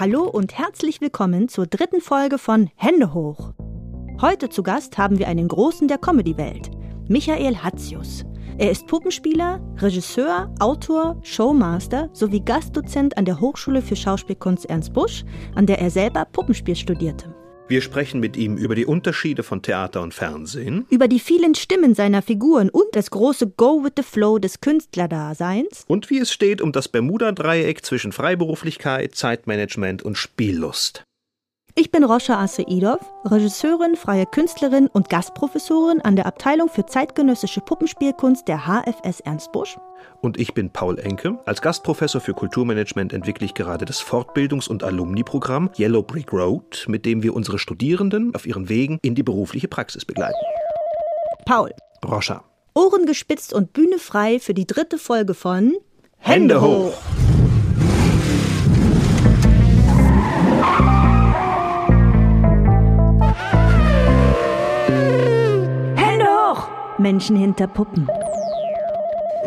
Hallo und herzlich willkommen zur dritten Folge von Hände hoch. Heute zu Gast haben wir einen Großen der Comedy-Welt, Michael Hatzius. Er ist Puppenspieler, Regisseur, Autor, Showmaster sowie Gastdozent an der Hochschule für Schauspielkunst Ernst Busch, an der er selber Puppenspiel studierte. Wir sprechen mit ihm über die Unterschiede von Theater und Fernsehen, Über die vielen Stimmen seiner Figuren und das große Go with the Flow des Künstlerdaseins. und wie es steht um das Bermuda-Dreieck zwischen Freiberuflichkeit, Zeitmanagement und Spiellust. Ich bin Roscha Aseidov, Regisseurin, freie Künstlerin und Gastprofessorin an der Abteilung für zeitgenössische Puppenspielkunst der HFS Ernst Busch. Und ich bin Paul Enke. Als Gastprofessor für Kulturmanagement entwickle ich gerade das Fortbildungs- und Alumni-Programm Yellow Brick Road, mit dem wir unsere Studierenden auf ihren Wegen in die berufliche Praxis begleiten. Paul, Roscha. Ohren gespitzt und Bühne frei für die dritte Folge von Hände hoch! Hände Menschen hinter Puppen.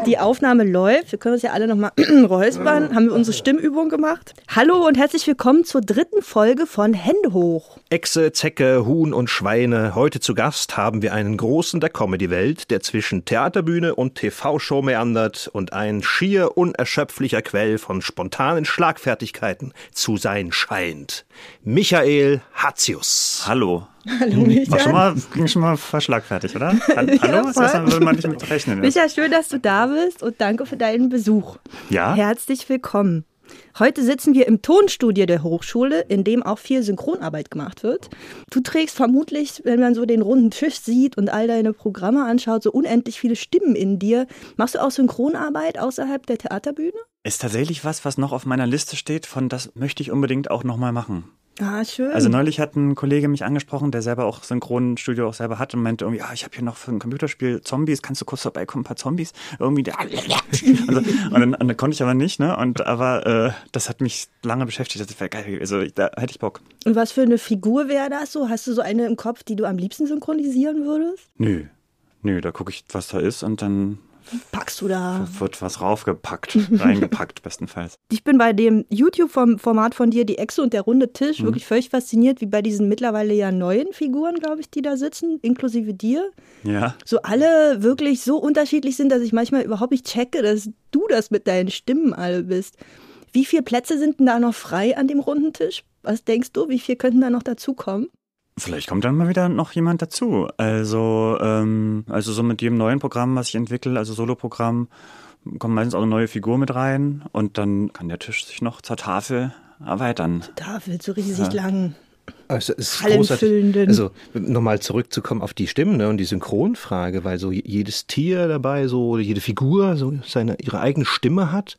Die Aufnahme läuft. Wir können uns ja alle nochmal räuspern. Haben wir unsere Stimmübung gemacht. Hallo und herzlich willkommen zur dritten Folge von Hände hoch. Echse, Zecke, Huhn und Schweine. Heute zu Gast haben wir einen Großen der Comedy-Welt, der zwischen Theaterbühne und TV-Show meandert und ein schier unerschöpflicher Quell von spontanen Schlagfertigkeiten zu sein scheint. Michael Hatzius. Hallo. Hallo War schon mal, ging schon mal verschlagfertig, oder? Hallo? Ja, das würde man nicht mit rechnen. Micha, schön, dass du da bist und danke für deinen Besuch. Ja? Herzlich willkommen. Heute sitzen wir im Tonstudio der Hochschule, in dem auch viel Synchronarbeit gemacht wird. Du trägst vermutlich, wenn man so den runden Tisch sieht und all deine Programme anschaut, so unendlich viele Stimmen in dir. Machst du auch Synchronarbeit außerhalb der Theaterbühne? Ist tatsächlich was, was noch auf meiner Liste steht, von das möchte ich unbedingt auch nochmal machen. Ah, schön. Also neulich hat ein Kollege mich angesprochen, der selber auch Synchronstudio auch selber hat und meinte irgendwie, ja, ich habe hier noch für ein Computerspiel Zombies, kannst du kurz vorbeikommen, ein paar Zombies? Irgendwie, der und, so. und, dann, und dann konnte ich aber nicht, ne? Und aber äh, das hat mich lange beschäftigt. Das wäre geil. Also da hätte ich Bock. und was für eine Figur wäre das so? Hast du so eine im Kopf, die du am liebsten synchronisieren würdest? Nö. Nö, da gucke ich, was da ist und dann Packst du da? wird was raufgepackt, reingepackt bestenfalls. Ich bin bei dem YouTube-Format von dir, die Echse und der runde Tisch, Mhm. wirklich völlig fasziniert, wie bei diesen mittlerweile ja neuen Figuren, glaube ich, die da sitzen, inklusive dir. Ja. So alle wirklich so unterschiedlich sind, dass ich manchmal überhaupt nicht checke, dass du das mit deinen Stimmen alle bist. Wie viele Plätze sind denn da noch frei an dem runden Tisch? Was denkst du, wie viel könnten da noch dazukommen? Vielleicht kommt dann mal wieder noch jemand dazu. Also, ähm, also so mit jedem neuen Programm, was ich entwickle, also Soloprogramm, kommen meistens auch eine neue Figur mit rein und dann kann der Tisch sich noch zur Tafel erweitern. Tafel, so riesig lang. Also es ist großartig. Also nochmal zurückzukommen auf die Stimmen ne, und die Synchronfrage, weil so jedes Tier dabei so oder jede Figur so seine ihre eigene Stimme hat.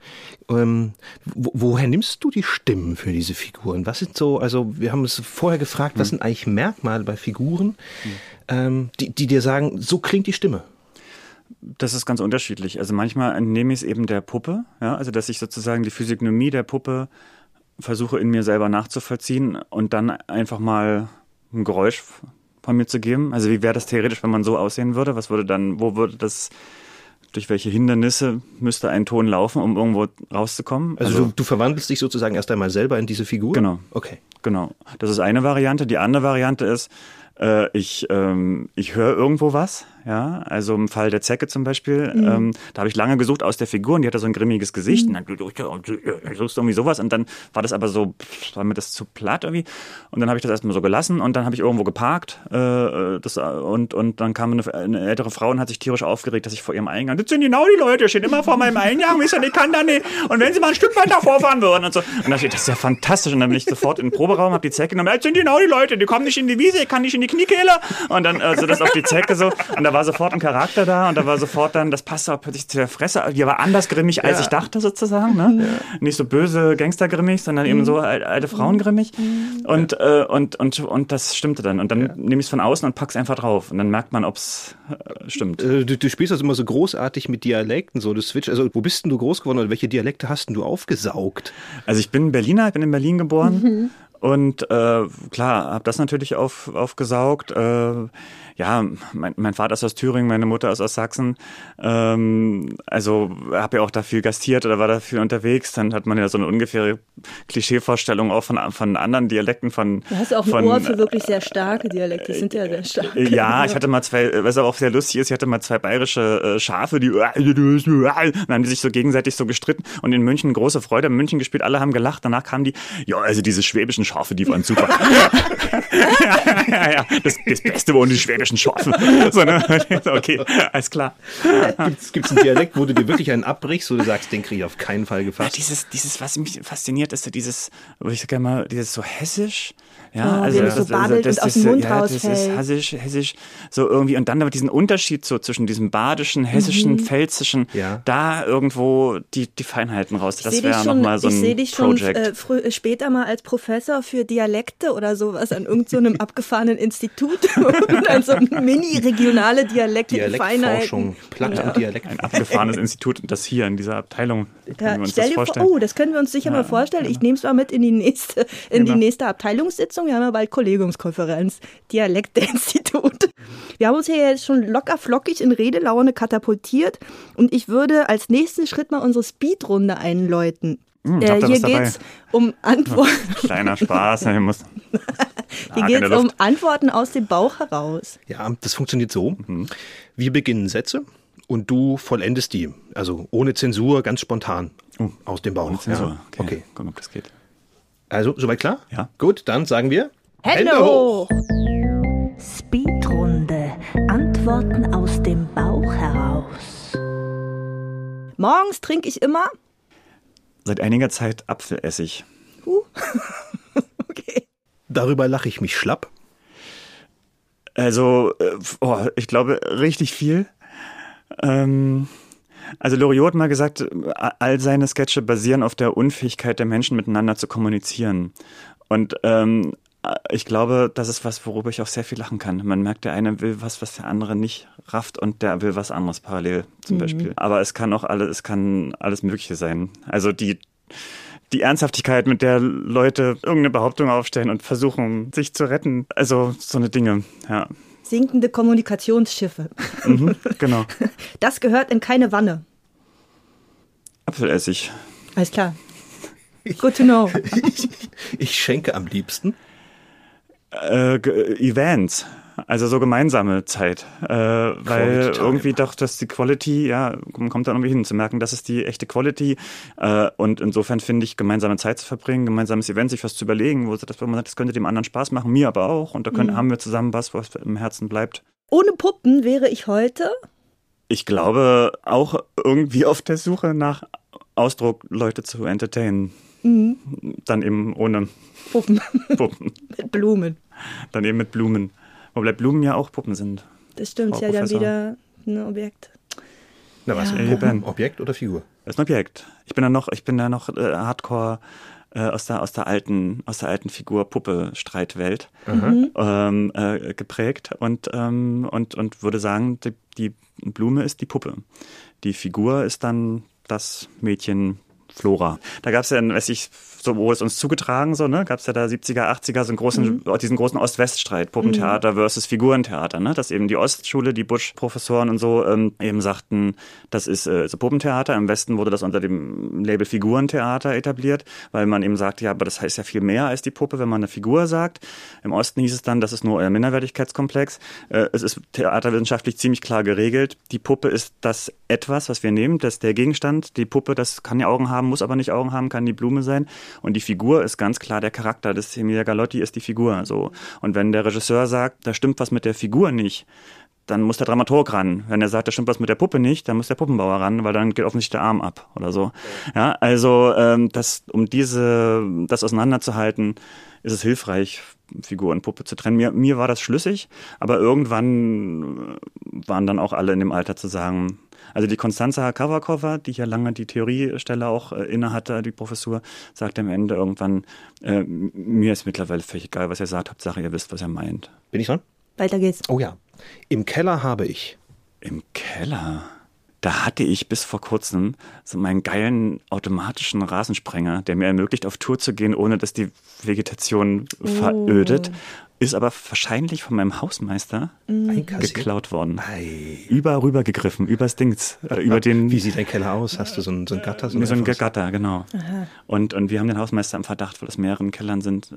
Ähm, wo, woher nimmst du die Stimmen für diese Figuren? Was sind so? Also wir haben es vorher gefragt, was sind eigentlich Merkmale bei Figuren, ähm, die, die dir sagen, so klingt die Stimme? Das ist ganz unterschiedlich. Also manchmal entnehme ich es eben der Puppe, ja, also dass ich sozusagen die Physiognomie der Puppe versuche in mir selber nachzuvollziehen und dann einfach mal ein Geräusch von mir zu geben. Also wie wäre das theoretisch, wenn man so aussehen würde? Was würde dann, wo würde das, durch welche Hindernisse müsste ein Ton laufen, um irgendwo rauszukommen? Also, du, du verwandelst dich sozusagen erst einmal selber in diese Figur? Genau. Okay. Genau. Das ist eine Variante. Die andere Variante ist, äh, ich, ähm, ich höre irgendwo was, ja, also im Fall der Zecke zum Beispiel, ähm, da habe ich lange gesucht aus der Figur und die hatte so ein grimmiges Gesicht. Und dann suchst du irgendwie sowas. Und dann war das aber so, war mir das zu platt irgendwie. Und dann habe ich das erstmal so gelassen und dann habe ich irgendwo geparkt äh, das, und, und dann kam eine, eine ältere Frau und hat sich tierisch aufgeregt, dass ich vor ihrem Eingang, das sind genau die Leute, die stehen immer vor meinem Eingang, wisst ihr, ich kann da nicht. Und wenn sie mal ein Stück weiter vorfahren würden und so. Und dann steht, das ist ja fantastisch. Und dann bin ich sofort in den Proberaum, habe die Zecke genommen, das sind genau die Leute, die kommen nicht in die Wiese, ich kann nicht in die Kniekehle. Und dann also das auf die Zecke so. Und da war sofort ein Charakter da und da war sofort dann, das passte auch plötzlich zu der Fresse, die war anders grimmig, als ich dachte sozusagen, ne? Nicht so böse Gangstergrimmig, sondern eben so al- alte Frauengrimmig und, äh, und, und, und das stimmte dann und dann nehme ich es von außen und pack's einfach drauf und dann merkt man, ob's äh, stimmt. Äh, Du, du spielst das immer so großartig mit Dialekten, so du switch. Also wo bist denn du groß geworden oder welche Dialekte hast denn du aufgesaugt? Also ich bin Berliner, ich bin in Berlin geboren Und äh, klar, habe das natürlich auf, aufgesaugt. Äh, ja, mein, mein Vater ist aus Thüringen, meine Mutter ist aus Sachsen. Ähm, also habe ja auch da viel gastiert oder war da viel unterwegs. Dann hat man ja so eine ungefähre Klischeevorstellung auch von, von anderen Dialekten. Von, du hast auch ein von, Ohr für wirklich sehr starke Dialekte, die sind ja sehr stark. Äh, ja, ich hatte mal zwei, was aber auch sehr lustig ist, ich hatte mal zwei bayerische äh, Schafe, die dann haben die sich so gegenseitig so gestritten und in München große Freude, in München gespielt, alle haben gelacht, danach kamen die, ja, also diese schwäbischen Schafe, die waren super. ja, ja, ja, das, das Beste waren die schwäbischen Schafe. So, ne? Okay, alles klar. Gibt es einen Dialekt, wo du dir wirklich einen abbrichst, wo du sagst, den kriege ich auf keinen Fall gefasst? Ja, dieses, dieses, was mich fasziniert, ist so dieses, wo ich gerne mal, dieses so hessisch, ja, Oh, also das so das, babelt das, das, Mund ja, das ist hessisch, hessisch, so irgendwie und dann aber diesen Unterschied so zwischen diesem badischen, hessischen, Mhm. pfälzischen, Ja. da irgendwo die, die Feinheiten raus. Ich Das sehe dich wäre schon, nochmal so ich seh ein dich schon Project. äh, äh, später mal als Professor für Dialekte oder sowas an irgendeinem so einem abgefahrenen Institut und dann so mini-regionale Dialekte Dialektforschung, Platt- und ein Dialekt. abgefahrenes Institut das hier in dieser Abteilung. Wir Ja, uns stell das dir vor, vorstellen? oh, das können wir uns sicher mal vorstellen. Ich nehme es mal mit in die nächste, in Genau. die nächste Abteilungssitzung. Wir haben ja bald Kollegiumskonferenz, Dialekte-Institut. Wir haben uns hier jetzt schon locker flockig in Redelaune katapultiert und ich würde als nächsten Schritt mal unsere Speedrunde einläuten. Hm, äh, hier dabei? geht's um Antworten. Kleiner Spaß. Ich muss, Hier geht es um. Antworten aus dem Bauch heraus. Ja, das funktioniert so. Mhm. Wir beginnen Sätze und du vollendest die. Also ohne Zensur, ganz spontan. Aus dem Bauch. Ohne Zensur. Ja. Okay. okay. Gucken, ob das geht. Also, soweit klar? Ja. Gut, dann sagen wir Hände hoch! Speedrunde. Antworten aus dem Bauch heraus. Morgens trinke ich immer. Seit einiger Zeit Apfelessig. Okay. Darüber lache ich mich schlapp. Also, äh, oh, ich glaube, richtig viel. Ähm, also Loriot hat mal gesagt, all seine Sketche basieren auf der Unfähigkeit der Menschen miteinander zu kommunizieren. Und ähm, ich glaube, das ist was, worüber ich auch sehr viel lachen kann. Man merkt, der eine will was, was der andere nicht rafft und der will was anderes parallel zum Beispiel. Aber es kann auch alles, es kann alles Mögliche sein. Also die, die Ernsthaftigkeit, mit der Leute irgendeine Behauptung aufstellen und versuchen, sich zu retten. Also so eine Dinge, ja. Sinkende Kommunikationsschiffe. Mhm, genau. Das gehört in keine Wanne. Apfelessig. Alles klar. Good to know. Ich, ich schenke am liebsten. Äh, ge- Events. Also so gemeinsame Zeit. Äh, weil irgendwie doch, dass die Quality, ja, man kommt da irgendwie hin, zu merken, das ist die echte Quality. Äh, und insofern finde ich, gemeinsame Zeit zu verbringen, gemeinsames Event, sich was zu überlegen, wo man sagt, das könnte dem anderen Spaß machen, mir aber auch. Und da können, haben wir zusammen was, was im Herzen bleibt. Ohne Puppen wäre ich heute. Ich glaube, auch irgendwie auf der Suche nach Ausdruck, Leute zu entertainen. Dann eben ohne Puppen Puppen. mit Blumen. Dann eben mit Blumen. Wobei Blumen ja auch Puppen sind. Das stimmt Frau ja dann wieder ein Objekt. Na was? Ja. Puppen, Objekt oder Figur? Das ist ein Objekt. Ich bin da noch, ich bin da noch äh, Hardcore äh, aus der aus der alten aus der alten Figur Puppe Streitwelt ähm, äh, geprägt und ähm, und und würde sagen, die, die Blume ist die Puppe. Die Figur ist dann das Mädchen Flora. Da gab es ja, weiß ich, so wurde es uns zugetragen, so, ne, gab es ja da 70er, 80er so einen großen, diesen großen Ost-West-Streit, Puppentheater versus Figurentheater, ne, dass eben die Ostschule, die Busch-Professoren und so ähm, eben sagten, das ist äh, so Puppentheater. Im Westen wurde das unter dem Label Figurentheater etabliert, weil man eben sagt, ja, aber das heißt ja viel mehr als die Puppe, wenn man eine Figur sagt. Im Osten hieß es dann, das ist nur euer Minderwertigkeitskomplex. Äh, es ist theaterwissenschaftlich ziemlich klar geregelt. Die Puppe ist das etwas, was wir nehmen, das ist der Gegenstand. Die Puppe, das kann ja Augen haben, muss aber nicht Augen haben, kann die Blume sein. Und die Figur ist ganz klar der Charakter. Das Emilia Galotti ist die Figur. So. Und wenn der Regisseur sagt, da stimmt was mit der Figur nicht, dann muss der Dramaturg ran. Wenn er sagt, da stimmt was mit der Puppe nicht, dann muss der Puppenbauer ran, weil dann geht offensichtlich der Arm ab oder so. Ja, also ähm, das, um diese, das auseinanderzuhalten, ist es hilfreich, Figur und Puppe zu trennen. Mir, mir war das schlüssig, aber irgendwann waren dann auch alle in dem Alter zu sagen, also die Konstanza Kavakova, die ja lange die Theoriestelle auch äh, inne hatte, die Professur, sagte am Ende irgendwann, äh, mir ist mittlerweile völlig egal, was ihr sagt, Hauptsache ihr wisst, was ihr meint. Bin ich dran? Weiter geht's. Oh ja. Im Keller habe ich. Im Keller. da hatte ich bis vor kurzem so meinen geilen automatischen Rasensprenger, der mir ermöglicht, auf Tour zu gehen, ohne dass die Vegetation verödet. Ist aber wahrscheinlich von meinem Hausmeister Einkassiert? geklaut worden. Ei. Über rüber gegriffen, übers Dings, äh, über den Wie sieht dein Keller aus? Hast du so ein, so ein Gatter? so ein etwas? Gatter, genau. Und, und wir haben den Hausmeister im Verdacht, weil es mehreren Kellern sind.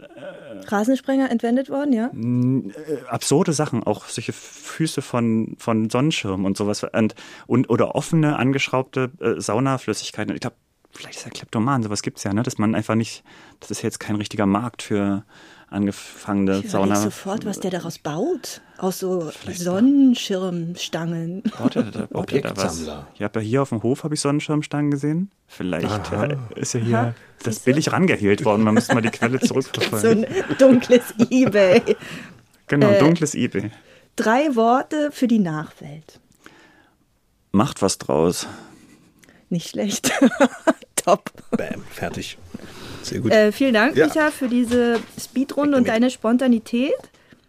Rasensprenger entwendet worden, ja? Äh, absurde Sachen, auch solche Füße von, von Sonnenschirmen und sowas. Und, und, oder offene, angeschraubte äh, Saunaflüssigkeiten. Ich glaube, vielleicht ist er Kleptoman, sowas gibt's ja, ne? Dass man einfach nicht, das ist jetzt kein richtiger Markt für angefangene Ich Sauna. überleg sofort, was der daraus baut. Aus so Vielleicht- Sonnenschirmstangen. Baut er da, baut er da was? Objektsammler. Ich habe ja hier auf dem Hof habe ich Sonnenschirmstangen gesehen. Vielleicht Aha. äh, ist ja hier das billig rangehielt worden. Man müsste mal die Quelle So zurückverfolgen. ein dunkles Ebay. Genau, äh, dunkles Ebay. Drei Worte für die Nachwelt. Macht was draus. Nicht schlecht. Top. Bam, fertig. Sehr gut. Äh, vielen Dank, Ja. Micha, für diese Speedrunde und deine Spontanität.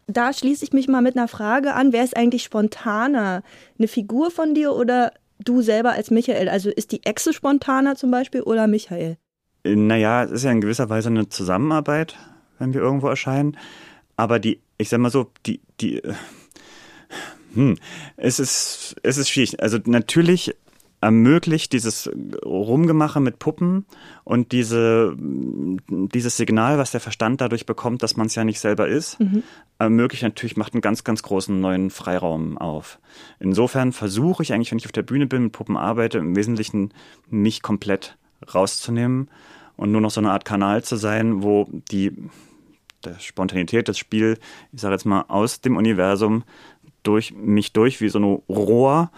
Da schließe ich mich mal mit einer Frage an. Wer ist eigentlich spontaner? Eine Figur von dir oder du selber als Michael? Also ist die Echse spontaner zum Beispiel oder Michael? Äh, Naja, es ist ja in gewisser Weise eine Zusammenarbeit, wenn wir irgendwo erscheinen. Aber die, ich sag mal so, die, die, äh, hm, es ist, es ist schwierig. Also natürlich ermöglicht dieses Rumgemache mit Puppen und diese, dieses Signal, was der Verstand dadurch bekommt, dass man es ja nicht selber ist, ermöglicht natürlich, macht einen ganz, ganz großen neuen Freiraum auf. Insofern versuche ich eigentlich, wenn ich auf der Bühne bin, mit Puppen arbeite, im Wesentlichen mich komplett rauszunehmen und nur noch so eine Art Kanal zu sein, wo die der Spontanität, das Spiel, ich sage jetzt mal, aus dem Universum durch mich durch wie so ein Rohr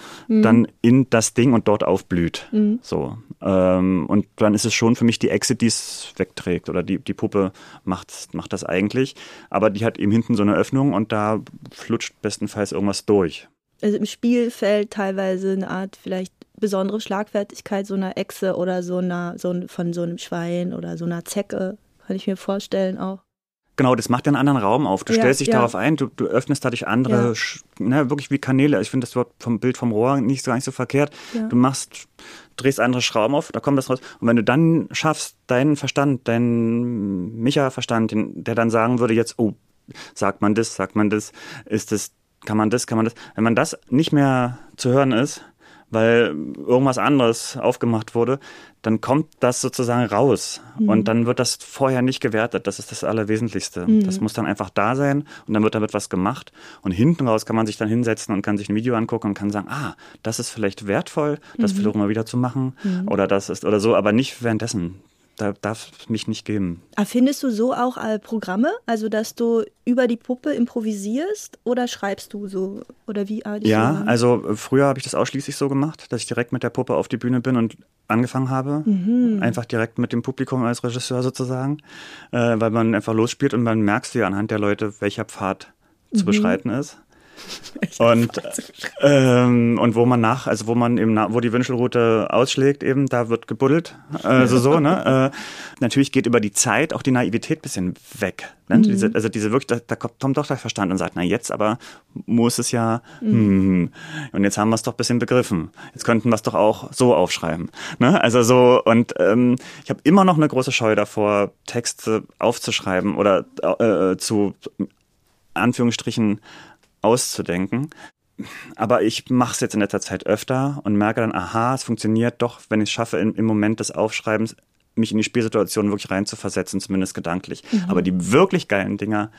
dann in das Ding und dort aufblüht. So. Ähm, und dann ist es schon für mich die Echse, die es wegträgt. Oder die, die Puppe macht, macht das eigentlich. Aber die hat eben hinten so eine Öffnung und da flutscht bestenfalls irgendwas durch. Also im Spiel fällt teilweise eine Art vielleicht besondere Schlagfertigkeit so einer Echse oder so einer so von so einem Schwein oder so einer Zecke, kann ich mir vorstellen auch. Genau, das macht einen anderen Raum auf. Du Ja, stellst dich ja. darauf ein, du, du öffnest dadurch andere, Ja. Ne, wirklich wie Kanäle. Ich finde das Wort vom Bild vom Rohr nicht so, gar nicht so verkehrt. Du machst, drehst andere Schrauben auf, da kommt das raus. Und wenn du dann schaffst, deinen Verstand, deinen Micha-Verstand, der dann sagen würde jetzt, oh, sagt man das, sagt man das, ist das, kann man das, kann man das. Wenn man das nicht mehr zu hören ist, weil irgendwas anderes aufgemacht wurde, dann kommt das sozusagen raus. Und dann wird das vorher nicht gewertet. Das ist das Allerwesentlichste. Das muss dann einfach da sein und dann wird damit was gemacht. Und hinten raus kann man sich dann hinsetzen und kann sich ein Video angucken und kann sagen, ah, das ist vielleicht wertvoll, das vielleicht mal wieder zu machen. Oder das ist oder so, aber nicht währenddessen. Da darf es mich nicht geben. Erfindest du so auch äh, Programme, also dass du über die Puppe improvisierst oder schreibst du so oder wie arbeitest du Ja, also äh, früher habe ich das ausschließlich so gemacht, dass ich direkt mit der Puppe auf die Bühne bin und angefangen habe. Einfach direkt mit dem Publikum als Regisseur sozusagen, äh, weil man einfach losspielt und man merkst ja anhand der Leute, welcher Pfad zu beschreiten ist. Und, ähm, und wo man nach, also wo man eben, wo die Wünschelroute ausschlägt, eben, da wird gebuddelt. Also so, ne? Äh, natürlich geht über die Zeit auch die Naivität bisschen weg. Ne? Diese, also diese wirklich, da, da kommt doch der Verstand und sagt, na jetzt aber muss es ja, hm, und jetzt haben wir es doch bisschen begriffen. Jetzt könnten wir es doch auch so aufschreiben. Ne? Also so, und ähm, ich habe immer noch eine große Scheu davor, Texte aufzuschreiben oder äh, zu Anführungsstrichen auszudenken. Aber ich mache es jetzt in letzter Zeit öfter und merke dann, aha, es funktioniert doch, wenn ich es schaffe, im, im Moment des Aufschreibens mich in die Spielsituation wirklich reinzuversetzen, zumindest gedanklich. Aber die wirklich geilen Dinger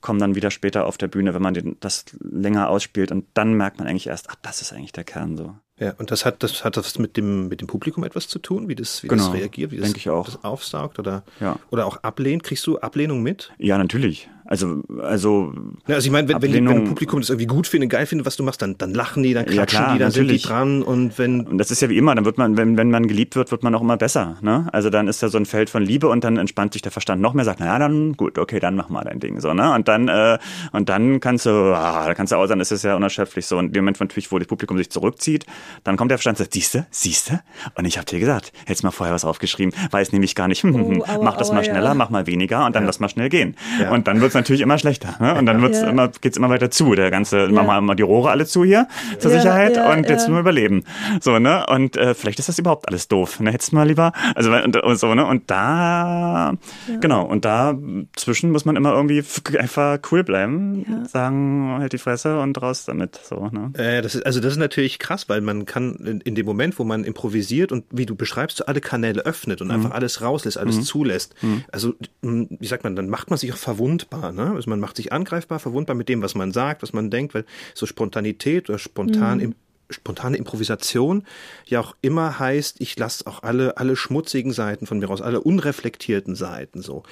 kommen dann wieder später auf der Bühne, wenn man den, das länger ausspielt und dann merkt man eigentlich erst, ach, das ist eigentlich der Kern so. Ja, und das hat das hat das mit dem mit dem Publikum etwas zu tun, wie das wie Genau, das reagiert, wie das, das aufsaugt oder Ja. oder auch ablehnt. Kriegst du Ablehnung mit? Ja, natürlich. Also, also Ja, also ich meine, wenn, wenn, wenn ein Publikum das irgendwie gut findet, geil findet, was du machst, dann, dann lachen die, dann Ja, klatschen klar, die, dann sind die natürlich. dran und wenn Und das ist ja wie immer, dann wird man, wenn, wenn man geliebt wird, wird man auch immer besser. Ne? Also dann ist da so ein Feld von Liebe und dann entspannt sich der Verstand noch mehr, sagt, naja, dann gut, okay, dann mach mal dein Ding so, ne? Und dann, äh, und dann kannst du, ah, da kannst du auch sagen, das ist ja unerschöpflich so. Und in dem Moment natürlich, wo das Publikum sich zurückzieht, Dann kommt der Verstand und sagt, siehste, siehste? Und ich habe dir gesagt, hättest mal vorher was aufgeschrieben, weiß nämlich gar nicht, oh, aua, mach das aua, mal schneller, ja. mach mal weniger und dann ja. lass mal schnell gehen. Ja. Und dann wird's natürlich immer schlechter. Ne? Und dann wird's immer, geht's immer weiter zu. Der ganze, mach mal immer die Rohre alle zu hier zur Sicherheit und jetzt nur überleben. So, ne? Und äh, vielleicht ist das überhaupt alles doof. Ne? Hättest du mal lieber, also und, und so, ne? Und da, genau, und da zwischen muss man immer irgendwie einfach cool bleiben, sagen, halt die Fresse und raus damit. So, ne? Äh, das ist, also das ist natürlich krass, weil man kann in, in, dem Moment, wo man improvisiert und wie du beschreibst, so alle Kanäle öffnet und mhm. einfach alles rauslässt, alles mhm. zulässt. Mhm. Also, wie sagt man, dann macht man sich auch verwundbar. Ne? Also man macht sich angreifbar, verwundbar mit dem, was man sagt, was man denkt, weil so Spontanität oder spontan mhm. im spontane Improvisation ja auch immer heißt, ich lasse auch alle, alle schmutzigen Seiten von mir raus, alle unreflektierten Seiten so.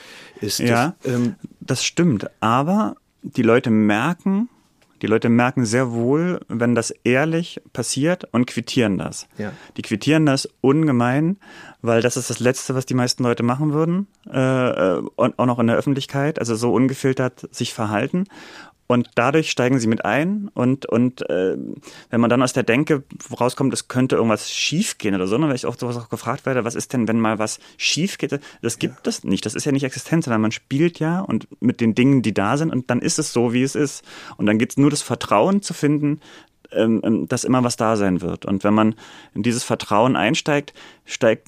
Ist ja, das, ähm, das stimmt. Aber die Leute merken, die Leute merken sehr wohl, wenn das ehrlich passiert und quittieren das. Ja. Die quittieren das ungemein, weil das ist das Letzte, was die meisten Leute machen würden, äh, äh und auch noch in der Öffentlichkeit, also so ungefiltert sich verhalten. Und dadurch steigen sie mit ein und, und äh, wenn man dann aus der Denke rauskommt, es könnte irgendwas schiefgehen oder so, ne, weil ich auch sowas auch gefragt werde, was ist denn, wenn mal was schief geht? Das gibt es nicht. Das ist ja nicht existent, sondern man spielt ja und mit den Dingen, die da sind und dann ist es so, wie es ist. Und dann geht es nur das Vertrauen zu finden, ähm, ähm, dass immer was da sein wird. Und wenn man in dieses Vertrauen einsteigt, steigt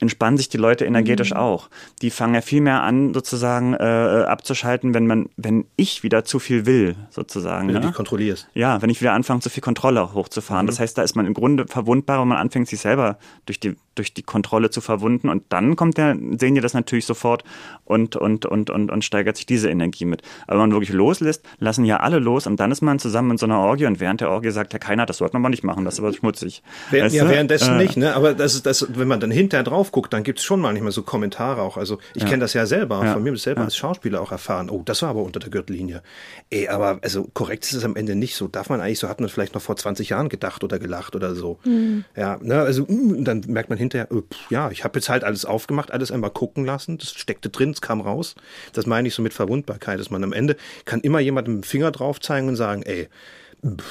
entspannen sich die Leute energetisch mhm. auch. Die fangen ja viel mehr an, sozusagen äh, abzuschalten, wenn man, wenn ich wieder zu viel will, sozusagen. Wenn ja? du dich kontrollierst. Ja, wenn ich wieder anfange, zu viel Kontrolle hochzufahren. Mhm. Das heißt, da ist man im Grunde verwundbar, wenn man anfängt, sich selber durch die durch die Kontrolle zu verwunden. Und dann kommt der, sehen die das natürlich sofort und, und, und, und, und steigert sich diese Energie mit. Aber wenn man wirklich loslässt, lassen ja alle los und dann ist man zusammen in so einer Orgie und während der Orgie sagt ja keiner, das sollte man mal nicht machen, das ist aber schmutzig. Während, ja, währenddessen äh, nicht, ne? Aber das ist das, wenn man dann hinterher drauf guckt, dann gibt es schon manchmal so Kommentare auch. Also ich ja. kenne das ja selber, ja. von mir selber ja. als Schauspieler auch erfahren. Oh, das war aber unter der Gürtellinie. Ey, aber also korrekt ist es am Ende nicht so. Darf man eigentlich, so hat man vielleicht noch vor 20 Jahren gedacht oder gelacht oder so. Mhm. Ja, ne? Also mm, dann merkt man hinterher, oh, ja, ich habe jetzt halt alles aufgemacht, alles einmal gucken lassen. Das steckte drin, es kam raus. Das meine ich so mit Verwundbarkeit, dass man am Ende kann immer jemand mit dem Finger drauf zeigen und sagen, ey,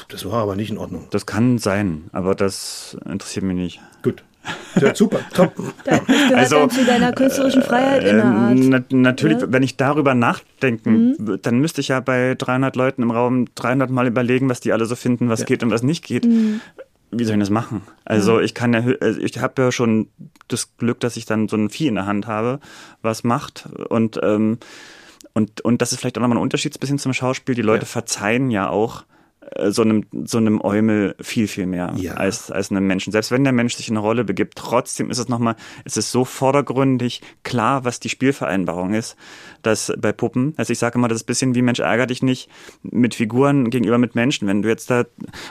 das war aber nicht in Ordnung. Das kann sein, aber das interessiert mich nicht. Gut. Ja, super, top. Das gehört also, dann zu deiner künstlerischen Freiheit äh, in der Art. Na, natürlich, ja? wenn ich darüber nachdenken, mhm. dann müsste ich ja bei 300 Leuten im Raum 300 Mal überlegen, was die alle so finden, was ja. geht und was nicht geht. Mhm wie soll ich das machen? Also ich kann ja, also ich habe ja schon das Glück, dass ich dann so ein Vieh in der Hand habe, was macht und ähm, und und das ist vielleicht auch nochmal ein Unterschied ein bisschen zum Schauspiel. Die Leute ja. verzeihen ja auch äh, so einem, so einem Eumel viel, viel mehr ja. als, als einem Menschen. Selbst wenn der Mensch sich in eine Rolle begibt, trotzdem ist es nochmal, es ist so vordergründig klar, was die Spielvereinbarung ist, dass bei Puppen, also ich sage immer, das ist ein bisschen wie Mensch ärger dich nicht mit Figuren gegenüber mit Menschen. Wenn du jetzt da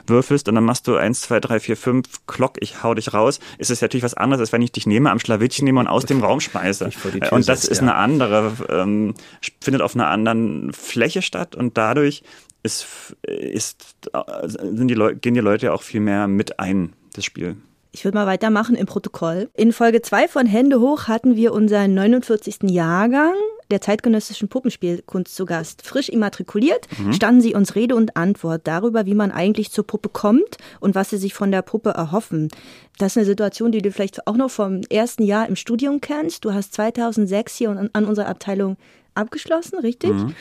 würfelst und dann machst du eins, zwei, drei, vier, fünf, Klock, ich hau dich raus, ist es natürlich was anderes, als wenn ich dich nehme, am Schlawittchen nehme und aus dem Raum schmeiße. Und das ist eine andere, ähm, findet auf einer anderen Fläche statt und dadurch ist, ist, sind die Leute, gehen die Leute auch viel mehr mit ein, das Spiel. Ich würde mal weitermachen im Protokoll. In Folge 2 von Hände hoch hatten wir unseren 49. Jahrgang der zeitgenössischen Puppenspielkunst zu Gast. Frisch immatrikuliert mhm. standen sie uns Rede und Antwort darüber, wie man eigentlich zur Puppe kommt und was sie sich von der Puppe erhoffen. Das ist eine Situation, die du vielleicht auch noch vom ersten Jahr im Studium kennst. Du hast 2006 hier an unserer Abteilung abgeschlossen, richtig? Mhm.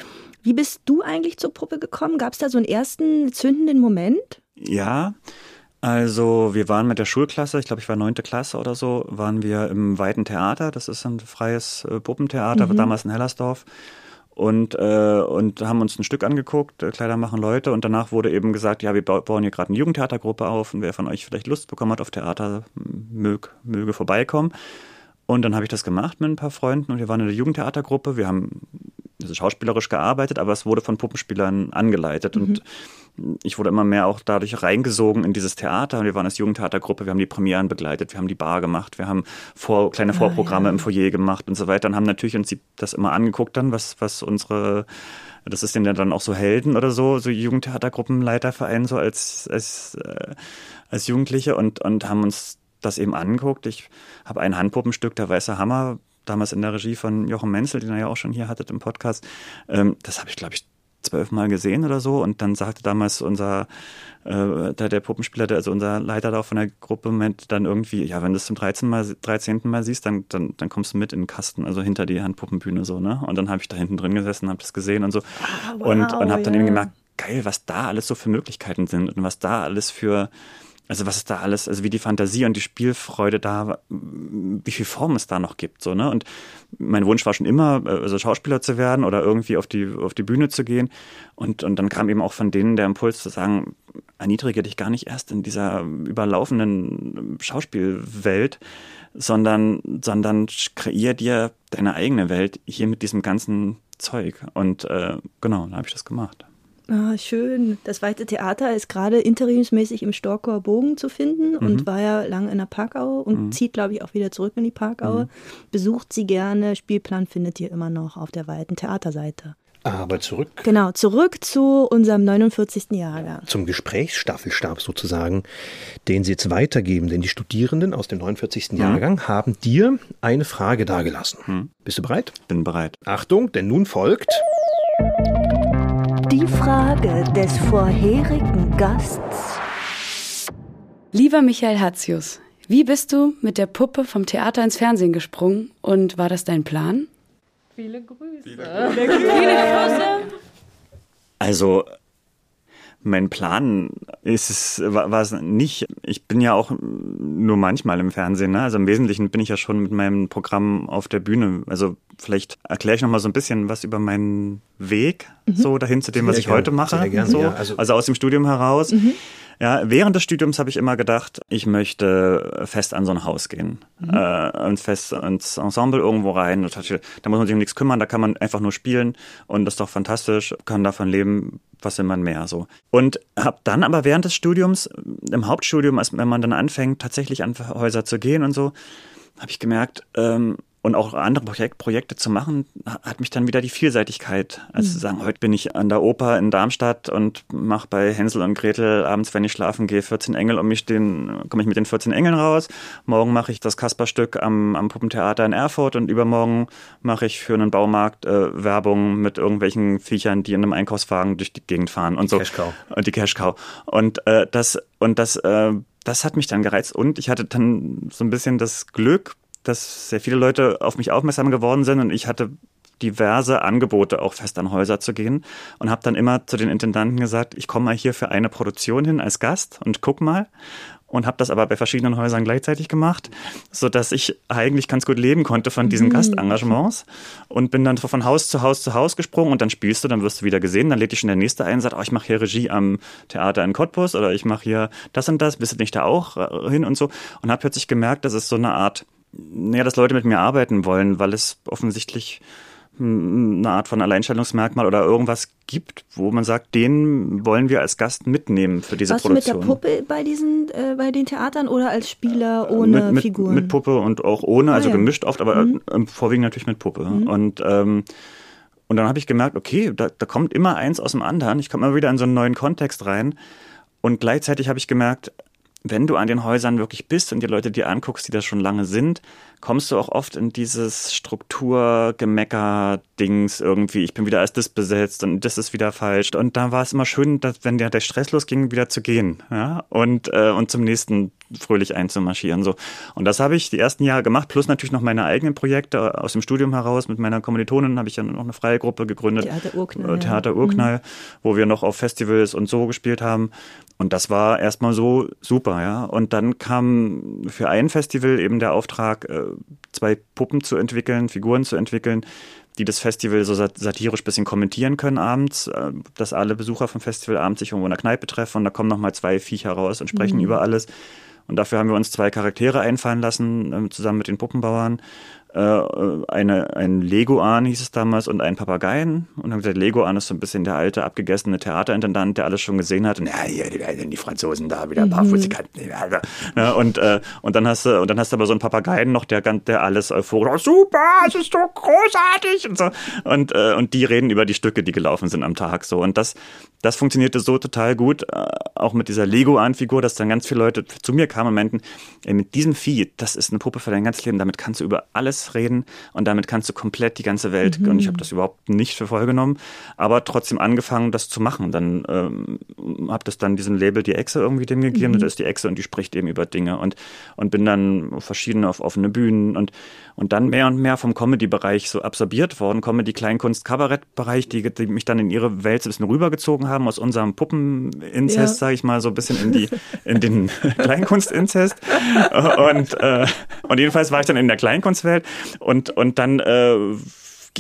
Wie bist du eigentlich zur Puppe gekommen? Gab es da so einen ersten zündenden Moment? Ja, also wir waren mit der Schulklasse, ich glaube, ich war neunte Klasse oder so, waren wir im Weiten Theater. Das ist ein freies äh, Puppentheater, mhm. damals in Hellersdorf. Und, äh, und haben uns ein Stück angeguckt, äh, Kleider machen Leute. Und danach wurde eben gesagt, ja, wir bauen hier gerade eine Jugendtheatergruppe auf und wer von euch vielleicht Lust bekommen hat auf Theater, mög, möge vorbeikommen. Und dann habe ich das gemacht mit ein paar Freunden und wir waren in der Jugendtheatergruppe. Wir haben also schauspielerisch gearbeitet, aber es wurde von Puppenspielern angeleitet. Mhm. Und ich wurde immer mehr auch dadurch reingesogen in dieses Theater. Wir waren als Jugendtheatergruppe, wir haben die Premieren begleitet, wir haben die Bar gemacht, wir haben vor, kleine ah, Vorprogramme ja. im Foyer gemacht und so weiter und haben natürlich uns das immer angeguckt dann, was, was unsere das ist denen dann auch so Helden oder so, so Jugendtheatergruppenleiterverein so als, als, äh, als Jugendliche und, und haben uns das eben angeguckt. Ich habe ein Handpuppenstück, der Weiße Hammer, damals in der Regie von Jochen Menzel, den er ja auch schon hier hattet im Podcast. Ähm, das habe ich, glaube ich, zwölfmal gesehen oder so. Und dann sagte damals unser äh, der, der Puppenspieler, der, also unser Leiter da von der Gruppe, meint dann irgendwie, ja, wenn du es zum 13. Mal, 13. Mal siehst, dann, dann, dann kommst du mit in den Kasten, also hinter die Handpuppenbühne so, ne? Und dann habe ich da hinten drin gesessen, habe das gesehen und so. Ah, wow, und und habe dann ja. eben gemerkt, geil, was da alles so für Möglichkeiten sind und was da alles für also was ist da alles, also wie die Fantasie und die Spielfreude da, wie viel Form es da noch gibt, so, ne? Und mein Wunsch war schon immer, äh, also Schauspieler zu werden oder irgendwie auf die, auf die Bühne zu gehen. Und, und dann kam eben auch von denen der Impuls zu sagen, erniedrige dich gar nicht erst in dieser überlaufenden Schauspielwelt, sondern, sondern kreier dir deine eigene Welt hier mit diesem ganzen Zeug. Und äh, genau, dann habe ich das gemacht. Ah, schön. Das Weite Theater ist gerade interimsmäßig im Storkower Bogen zu finden mhm. und war ja lange in der Parkaue und mhm. zieht, glaube ich, auch wieder zurück in die Parkaue. Mhm. Besucht sie gerne. Spielplan findet ihr immer noch auf der Weiten Theaterseite. Aber zurück. Genau, zurück zu unserem 49. Jahrgang. Zum Gesprächsstaffelstab sozusagen, den Sie jetzt weitergeben. Denn die Studierenden aus dem 49. Mhm. Jahrgang haben dir eine Frage dargelassen. Mhm. Bist du bereit? Bin bereit. Achtung, denn nun folgt. Die Frage des vorherigen Gasts. Lieber Michael Hatzius, wie bist du mit der Puppe vom Theater ins Fernsehen gesprungen und war das dein Plan? Viele Grüße. Viele Grüße. Viele Grüße. Also mein Plan ist es, war, es nicht. Ich bin ja auch nur manchmal im Fernsehen. Ne? Also im Wesentlichen bin ich ja schon mit meinem Programm auf der Bühne. Also vielleicht erkläre ich noch mal so ein bisschen was über meinen Weg mhm. so dahin zu dem, was ich gerne. heute mache. Sehr gerne, so. Ja, also, also, aus dem Studium heraus. Mhm. Ja, während des Studiums habe ich immer gedacht, ich möchte fest an so ein Haus gehen mhm. äh, und fest ins Ensemble irgendwo rein. Da muss man sich um nichts kümmern, da kann man einfach nur spielen und das ist doch fantastisch, kann davon leben, was will man mehr so. Und habe dann aber während des Studiums, im Hauptstudium, als wenn man dann anfängt, tatsächlich an Häuser zu gehen und so, habe ich gemerkt, ähm, und auch andere Projek Projekte zu machen, hat mich dann wieder die Vielseitigkeit. Also mhm. zu sagen, heute bin ich an der Oper in Darmstadt und mache bei Hänsel und Gretel abends, wenn ich schlafen gehe, 14 Engel und mich den, komme ich mit den 14 Engeln raus. Morgen mache ich das Kasperstück am, am Puppentheater in Erfurt und übermorgen mache ich für einen Baumarkt äh, Werbung mit irgendwelchen Viechern, die in einem Einkaufswagen durch die Gegend fahren und die so. Cashcow. Und die Cashcow. Und äh, das, und das, äh, das hat mich dann gereizt und ich hatte dann so ein bisschen das Glück, dass sehr viele Leute auf mich aufmerksam geworden sind und ich hatte diverse Angebote, auch fest an Häuser zu gehen und habe dann immer zu den Intendanten gesagt, ich komme mal hier für eine Produktion hin als Gast und guck mal und habe das aber bei verschiedenen Häusern gleichzeitig gemacht, so dass ich eigentlich ganz gut leben konnte von diesen mhm. Gastengagements und bin dann von Haus zu Haus zu Haus gesprungen und dann spielst du, dann wirst du wieder gesehen, dann lädt dich schon der nächste ein und sagt, oh, ich mache hier Regie am Theater in Cottbus oder ich mache hier das und das, bist du nicht da auch äh, hin und so und habe plötzlich gemerkt, dass es so eine Art naja, dass Leute mit mir arbeiten wollen, weil es offensichtlich eine Art von Alleinstellungsmerkmal oder irgendwas gibt, wo man sagt, den wollen wir als Gast mitnehmen für diese Warst Produktion. Warst du mit der Puppe bei diesen, äh, bei den Theatern oder als Spieler ohne mit, mit, Figuren? Mit Puppe und auch ohne, also ah, ja. gemischt oft, aber mhm. äh, vorwiegend natürlich mit Puppe. Mhm. Und ähm, und dann habe ich gemerkt, okay, da, da kommt immer eins aus dem anderen. Ich komme immer wieder in so einen neuen Kontext rein. Und gleichzeitig habe ich gemerkt, wenn du an den Häusern wirklich bist und die Leute dir anguckst, die da schon lange sind, kommst du auch oft in dieses Strukturgemecker-Dings irgendwie. Ich bin wieder als das besetzt und das ist wieder falsch. Und da war es immer schön, dass, wenn der, der Stress losging, wieder zu gehen ja? und, äh, und zum nächsten fröhlich einzumarschieren. So. Und das habe ich die ersten Jahre gemacht, plus natürlich noch meine eigenen Projekte aus dem Studium heraus. Mit meiner Kommilitonin habe ich ja noch eine freie Gruppe gegründet. Theater Urknall. Äh, Theater Urknall, mhm. wo wir noch auf Festivals und so gespielt haben. Und das war erstmal so super, ja. Und dann kam für ein Festival eben der Auftrag, äh, zwei Puppen zu entwickeln, Figuren zu entwickeln, die das Festival so satirisch bisschen kommentieren können abends, äh, dass alle Besucher vom Festival abends sich irgendwo in der Kneipe treffen und da kommen nochmal zwei Viecher raus und sprechen mhm. über alles. Und dafür haben wir uns zwei Charaktere einfallen lassen, äh, zusammen mit den Puppenbauern. Äh, eine, ein Leguan hieß es damals und ein Papageien. Und dann gesagt, Leguan ist so ein bisschen der alte, abgegessene Theaterintendant, der alles schon gesehen hat. Und ja, hier, die, die Franzosen da, wieder ein paar mhm. Fusikanten. Ja, und, äh, und dann hast du, und dann hast du aber so einen Papageien noch, der, der alles euphorisch, oh, super, es ist so großartig und so. Und, äh, und die reden über die Stücke, die gelaufen sind am Tag, so. Und das, das funktionierte so total gut, äh, auch mit dieser Leguan-Figur, dass dann ganz viele Leute zu mir kamen und meinten, ey, mit diesem Vieh, das ist eine Puppe für dein ganzes Leben, damit kannst du über alles Satz reden und damit kannst du komplett die ganze Welt. Mhm. Und ich habe das überhaupt nicht für voll genommen, aber trotzdem angefangen, das zu machen. Dann ähm, habe das dann diesen Label die Echse irgendwie dem gegeben. Mhm. Das ist die Echse und die spricht eben über Dinge und und bin dann verschiedene auf offene Bühnen und und dann mehr und mehr vom Comedy-Bereich so absorbiert worden. Comedy, Kleinkunst, Kabarett-Bereich, die, die mich dann in ihre Welt so ein bisschen rübergezogen haben aus unserem Puppeninzest, ja. sage ich mal, so ein bisschen in die in den Kleinkunstinzest. und äh, und jedenfalls war ich dann in der Kleinkunstwelt und und dann äh,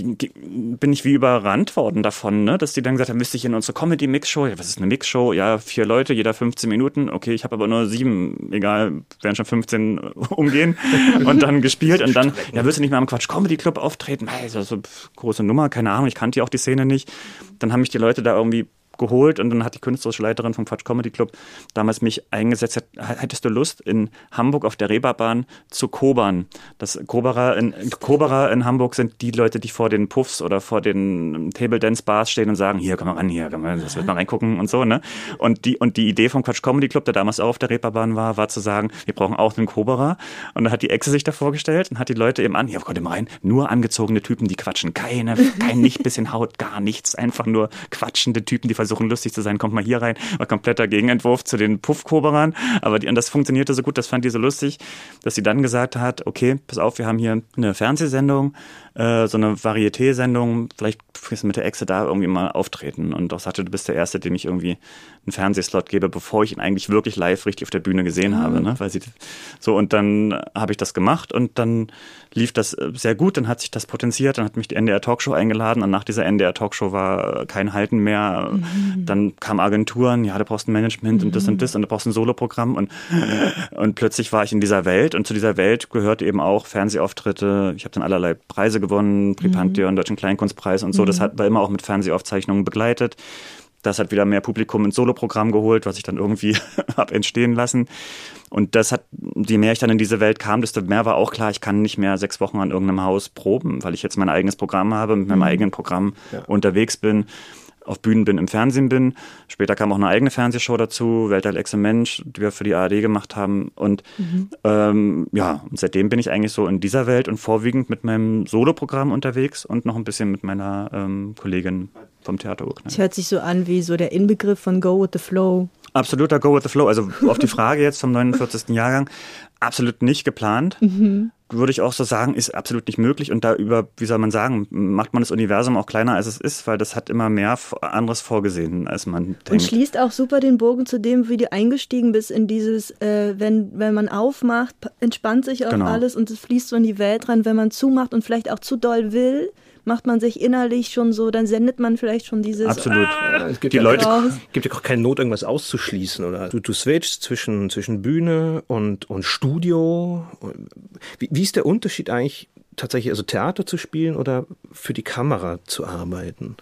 bin ich wie überrannt worden davon, ne? dass die dann gesagt haben, müsste ich in unsere Comedy-Mix-Show, was ist eine Mix-Show? Ja, vier Leute, jeder 15 Minuten, okay, ich habe aber nur sieben, egal, werden schon 15 umgehen und dann gespielt und dann, ja, wirst du nicht mal im Quatsch Comedy Club auftreten? Also so große Nummer, keine Ahnung, ich kannte ja auch die Szene nicht. Dann haben mich die Leute da irgendwie geholt und dann hat die künstlerische Leiterin vom Quatsch Comedy Club damals mich eingesetzt. Hättest du Lust, in Hamburg auf der Reeperbahn zu kobern? Das Koberer in, Koberer in Hamburg sind die Leute, die vor den Puffs oder vor den Table Dance Bars stehen und sagen, hier, komm mal ran, hier, komm mal, das wird mal reingucken und so, ne? Und die, und die Idee vom Quatsch Comedy Club, der damals auch auf der Reeperbahn war, war zu sagen, wir brauchen auch einen Koberer. Und dann hat die Exe sich da vorgestellt und hat die Leute eben an, hier, kommt mal rein, nur angezogene Typen, die quatschen, keine, kein nicht bisschen Haut, gar nichts, einfach nur quatschende Typen, die versuchen lustig zu sein, kommt mal hier rein. War kompletter Gegenentwurf zu den Puffkoberern. Aber die, und das funktionierte so gut, das fand die so lustig, dass sie dann gesagt hat, okay, pass auf, wir haben hier eine Fernsehsendung, äh, so eine Varieté-Sendung, vielleicht mit der Exe da irgendwie mal auftreten. Und auch sagte, du bist der Erste, dem ich irgendwie einen Fernsehslot gebe, bevor ich ihn eigentlich wirklich live richtig auf der Bühne gesehen mhm. habe. Ne? Weil sie, so, und dann habe ich das gemacht und dann lief das äh, sehr gut, dann hat sich das potenziert, dann hat mich die NDR Talkshow eingeladen und nach dieser NDR Talkshow war kein Halten mehr. Mhm. Dann kamen Agenturen, ja, du brauchst ein Management mhm. und das und das und du brauchst ein Soloprogramm und, und plötzlich war ich in dieser Welt und zu dieser Welt gehört eben auch Fernsehauftritte. Ich habe dann allerlei Preise gewonnen, Pripantheon, mhm. Deutschen Kleinkunstpreis und so. Das mhm. hat, war immer auch mit Fernsehaufzeichnungen begleitet. Das hat wieder mehr Publikum ins Soloprogramm geholt, was ich dann irgendwie habe entstehen lassen. Und das hat, je mehr ich dann in diese Welt kam, desto mehr war auch klar, ich kann nicht mehr sechs Wochen an irgendeinem Haus proben, weil ich jetzt mein eigenes Programm habe, mit meinem mhm. eigenen Programm ja. unterwegs bin auf Bühnen bin, im Fernsehen bin. Später kam auch eine eigene Fernsehshow dazu, Weltall Exe Mensch, die wir für die ARD gemacht haben. Und mhm. ähm, ja, und seitdem bin ich eigentlich so in dieser Welt und vorwiegend mit meinem Soloprogramm unterwegs und noch ein bisschen mit meiner ähm, Kollegin vom Theater. Es hört sich so an wie so der Inbegriff von Go with the Flow. Absoluter Go with the Flow. Also auf die Frage jetzt zum 49. Jahrgang, absolut nicht geplant. Mhm. Würde ich auch so sagen, ist absolut nicht möglich. Und da über, wie soll man sagen, macht man das Universum auch kleiner, als es ist, weil das hat immer mehr anderes vorgesehen, als man denkt. Und schließt auch super den Bogen zu dem, wie du eingestiegen bist in dieses, äh, wenn, wenn man aufmacht, entspannt sich auch genau. alles und es fließt so in die Welt rein. Wenn man zumacht und vielleicht auch zu doll will, macht man sich innerlich schon so, dann sendet man vielleicht schon dieses. Absolut. Ah, es gibt die ja Leute raus. gibt ja auch keine Not, irgendwas auszuschließen, oder? Du, du switchst zwischen, zwischen Bühne und, und Studio. Wie, wie ist der Unterschied eigentlich, tatsächlich also Theater zu spielen oder für die Kamera zu arbeiten?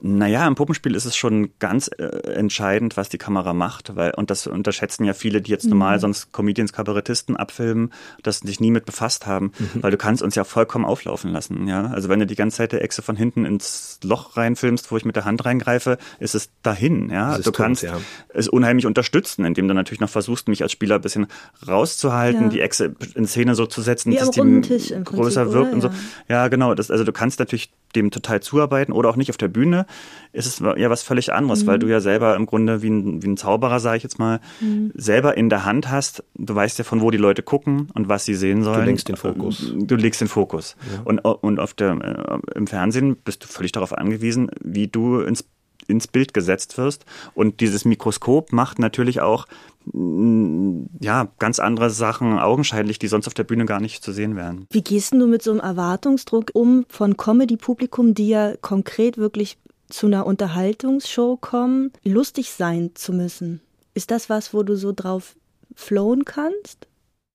Naja, im Puppenspiel ist es schon ganz äh, entscheidend, was die Kamera macht, weil, und das unterschätzen ja viele, die jetzt mhm. normal sonst Comedians, Kabarettisten abfilmen, das sich nie mit befasst haben, mhm. weil du kannst uns ja vollkommen auflaufen lassen, ja. Also wenn du die ganze Zeit der Echse von hinten ins Loch reinfilmst, wo ich mit der Hand reingreife, ist es dahin, ja. Du tot, kannst ja. es unheimlich unterstützen, indem du natürlich noch versuchst, mich als Spieler ein bisschen rauszuhalten, ja. die Echse in Szene so zu setzen, Wie dass die größer Prinzip, wirkt oder? und so. Ja, genau. Das, also du kannst natürlich dem total zuarbeiten oder auch nicht auf der Bühne, ist es ja was völlig anderes, mhm. weil du ja selber im Grunde wie ein, wie ein Zauberer, sage ich jetzt mal, mhm. selber in der Hand hast. Du weißt ja, von wo die Leute gucken und was sie sehen sollen. Du legst den Fokus. Du legst den Fokus. Ja. Und, und auf der, äh, im Fernsehen bist du völlig darauf angewiesen, wie du ins ins Bild gesetzt wirst. Und dieses Mikroskop macht natürlich auch ja, ganz andere Sachen augenscheinlich, die sonst auf der Bühne gar nicht zu sehen wären. Wie gehst du mit so einem Erwartungsdruck um von Comedy-Publikum, die ja konkret wirklich zu einer Unterhaltungsshow kommen, lustig sein zu müssen? Ist das was, wo du so drauf flowen kannst?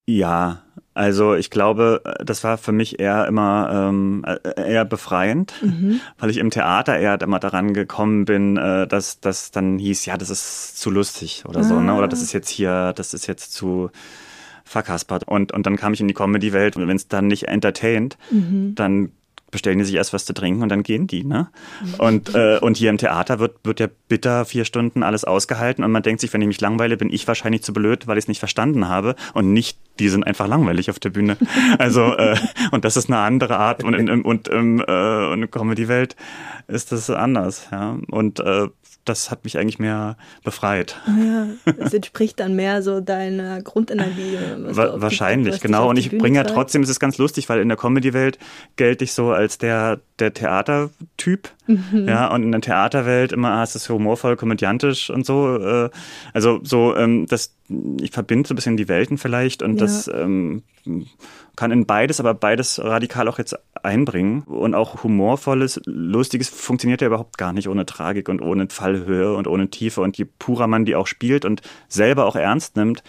Ja, also ich glaube, das war für mich eher immer ähm, äh, eher befreiend, mhm. weil ich im Theater eher immer daran gekommen bin, äh, dass das dann hieß, ja, das ist zu lustig oder ah. so, ne? Oder das ah. ist jetzt hier, das ist jetzt zu verkaspert. Und, und dann kam ich in die Comedy-Welt und wenn es dann nicht entertaint, mhm. dann bestellen die sich erst was zu trinken und dann gehen die. Ne? Und, äh, und hier im Theater wird, wird ja bitter vier Stunden alles ausgehalten und man denkt sich, wenn ich mich langweile, bin ich wahrscheinlich zu blöd, weil ich es nicht verstanden habe und nicht, die sind einfach langweilig auf der Bühne. Also, äh, und das ist eine andere Art und, in, und, ähm, äh, in der Comedy-Welt ist das anders. Ja? Und äh, das hat mich eigentlich mehr befreit. Ja, es entspricht dann mehr so deiner Grundenergie. Wa wahrscheinlich, die, genau. Und ich bringe ja trotzdem, es ist ganz lustig, weil in der Comedy-Welt gelte ich so als der, der Theatertyp. Mhm. Ja, und in der Theaterwelt immer, ah, ist das humorvoll, komödiantisch und so. Äh, also so, ähm, das, ich verbinde so ein bisschen die Welten vielleicht und ja. das ähm, kann in beides, aber beides radikal auch jetzt einbringen. Und auch humorvolles, lustiges funktioniert ja überhaupt gar nicht ohne Tragik und ohne Fallhöhe und ohne Tiefe. Und je purer man die auch spielt und selber auch ernst nimmt,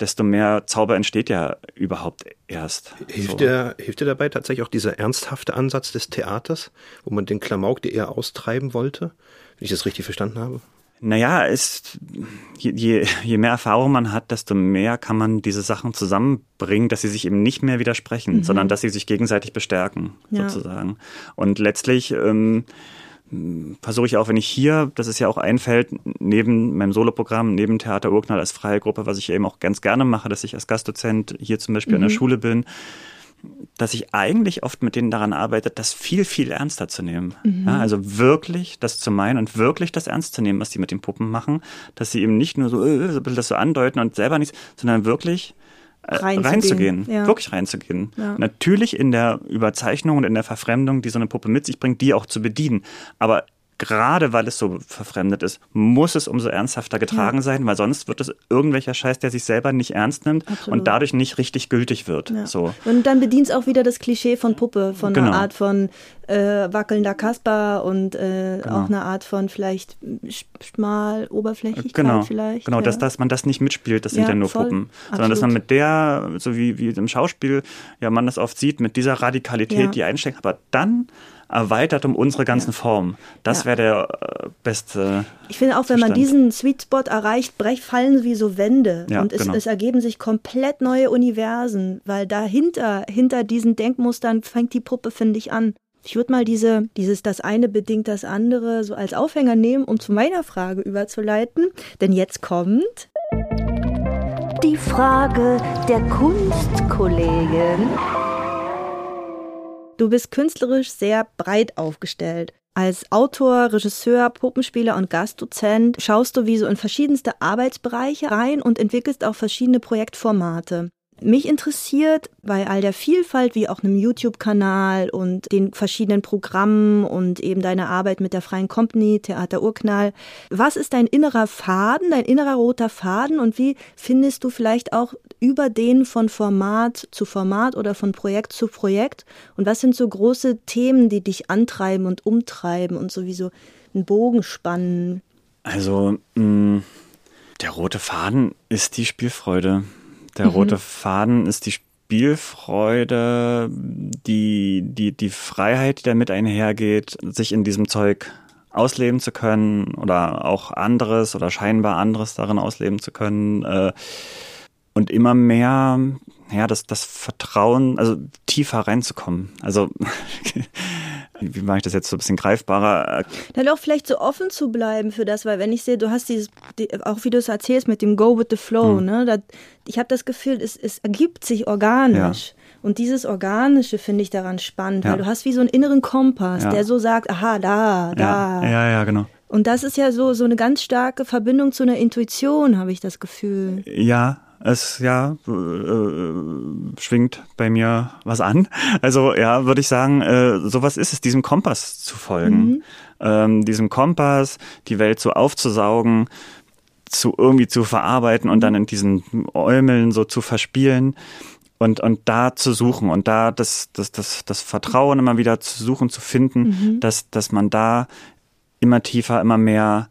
desto mehr Zauber entsteht ja überhaupt erst. Hilft, so. dir, hilft dir dabei tatsächlich auch dieser ernsthafte Ansatz des Theaters, wo man den Klamauk dir eher austreiben wollte, wenn ich das richtig verstanden habe? Naja, ist, je, je mehr Erfahrung man hat, desto mehr kann man diese Sachen zusammenbringen, dass sie sich eben nicht mehr widersprechen, mhm. sondern dass sie sich gegenseitig bestärken, ja. sozusagen. Und letztlich ähm, versuche ich auch, wenn ich hier, das ist ja auch ein Feld neben meinem Soloprogramm, neben Theater Urknall als freie Gruppe, was ich eben auch ganz gerne mache, dass ich als Gastdozent hier zum Beispiel mhm. an der Schule bin, dass ich eigentlich oft mit denen daran arbeite, das viel, viel ernster zu nehmen. Mhm. Ja, also wirklich das zu meinen und wirklich das ernst zu nehmen, was die mit den Puppen machen, dass sie eben nicht nur so, äh, so ein bisschen das so andeuten und selber nichts, sondern wirklich äh, reinzugehen, reinzugehen ja. wirklich reinzugehen. Ja. Natürlich in der Überzeichnung und in der Verfremdung, die so eine Puppe mit sich bringt, die auch zu bedienen. Aber gerade weil es so verfremdet ist, muss es umso ernsthafter getragen ja. sein, weil sonst wird es irgendwelcher Scheiß, der sich selber nicht ernst nimmt Absolut. und dadurch nicht richtig gültig wird. Ja. So. Und dann bedient es auch wieder das Klischee von Puppe, von genau. einer Art von äh, wackelnder Kasper und äh, genau. auch eine Art von vielleicht schmal Oberflächlichkeit genau. vielleicht. Genau, ja. dass, dass man das nicht mitspielt, das sind ja nur voll. Puppen, Absolut. sondern dass man mit der, so wie, wie im Schauspiel, ja man das oft sieht, mit dieser Radikalität, die einsteckt, aber dann erweitert um unsere ganzen Formen. Das ja. wäre der äh, beste. Ich finde auch, wenn man diesen Sweet Spot erreicht, brech, fallen wie so Wände ja, und es, genau. es, ergeben sich komplett neue Universen, weil dahinter, hinter diesen Denkmustern fängt die Puppe, finde ich, an. Ich würde mal diese, dieses das eine bedingt das andere so als Aufhänger nehmen, um zu meiner Frage überzuleiten. Denn jetzt kommt die Frage der Kunstkollegin. Du bist künstlerisch sehr breit aufgestellt. Als Autor, Regisseur, Puppenspieler und Gastdozent schaust du wie so in verschiedenste Arbeitsbereiche rein und entwickelst auch verschiedene Projektformate. Mich interessiert bei all der Vielfalt, wie auch einem YouTube-Kanal und den verschiedenen Programmen und eben deiner Arbeit mit der Freien Company, Theater Urknall, was ist dein innerer Faden, dein innerer roter Faden und wie findest du vielleicht auch über den von Format zu Format oder von Projekt zu Projekt und was sind so große Themen, die dich antreiben und umtreiben und sowieso einen Bogen spannen? Also, mh, mm, der rote Faden ist die Spielfreude. Der mhm. rote Faden ist die Spielfreude, die, die, die Freiheit, die damit einhergeht, sich in diesem Zeug ausleben zu können oder auch anderes oder scheinbar anderes darin ausleben zu können. Äh, und immer mehr, ja, das, das Vertrauen, also tiefer reinzukommen. Also wie mache ich das jetzt so ein bisschen greifbarer? Dann auch vielleicht so offen zu bleiben für das, weil wenn ich sehe, du hast dieses, die, auch wie du es erzählst mit dem Go with the Flow, hm. ne? Da, ich habe das Gefühl, es, es ergibt sich organisch. Ja. Und dieses Organische finde ich daran spannend, ja. weil du hast wie so einen inneren Kompass, ja. der so sagt, aha, da, da. Ja, ja, genau. Und das ist ja so, so eine ganz starke Verbindung zu einer Intuition, habe ich das Gefühl. Ja, es ja äh, äh, schwingt bei mir was an. Also ja, würde ich sagen, äh, sowas ist es, diesem Kompass zu folgen, mhm. ähm, diesem Kompass, die Welt so aufzusaugen, zu irgendwie zu verarbeiten und dann in diesen Äumeln so zu verspielen und und da zu suchen und da das das das das Vertrauen immer wieder zu suchen zu finden, mhm. dass dass man da immer tiefer, immer mehr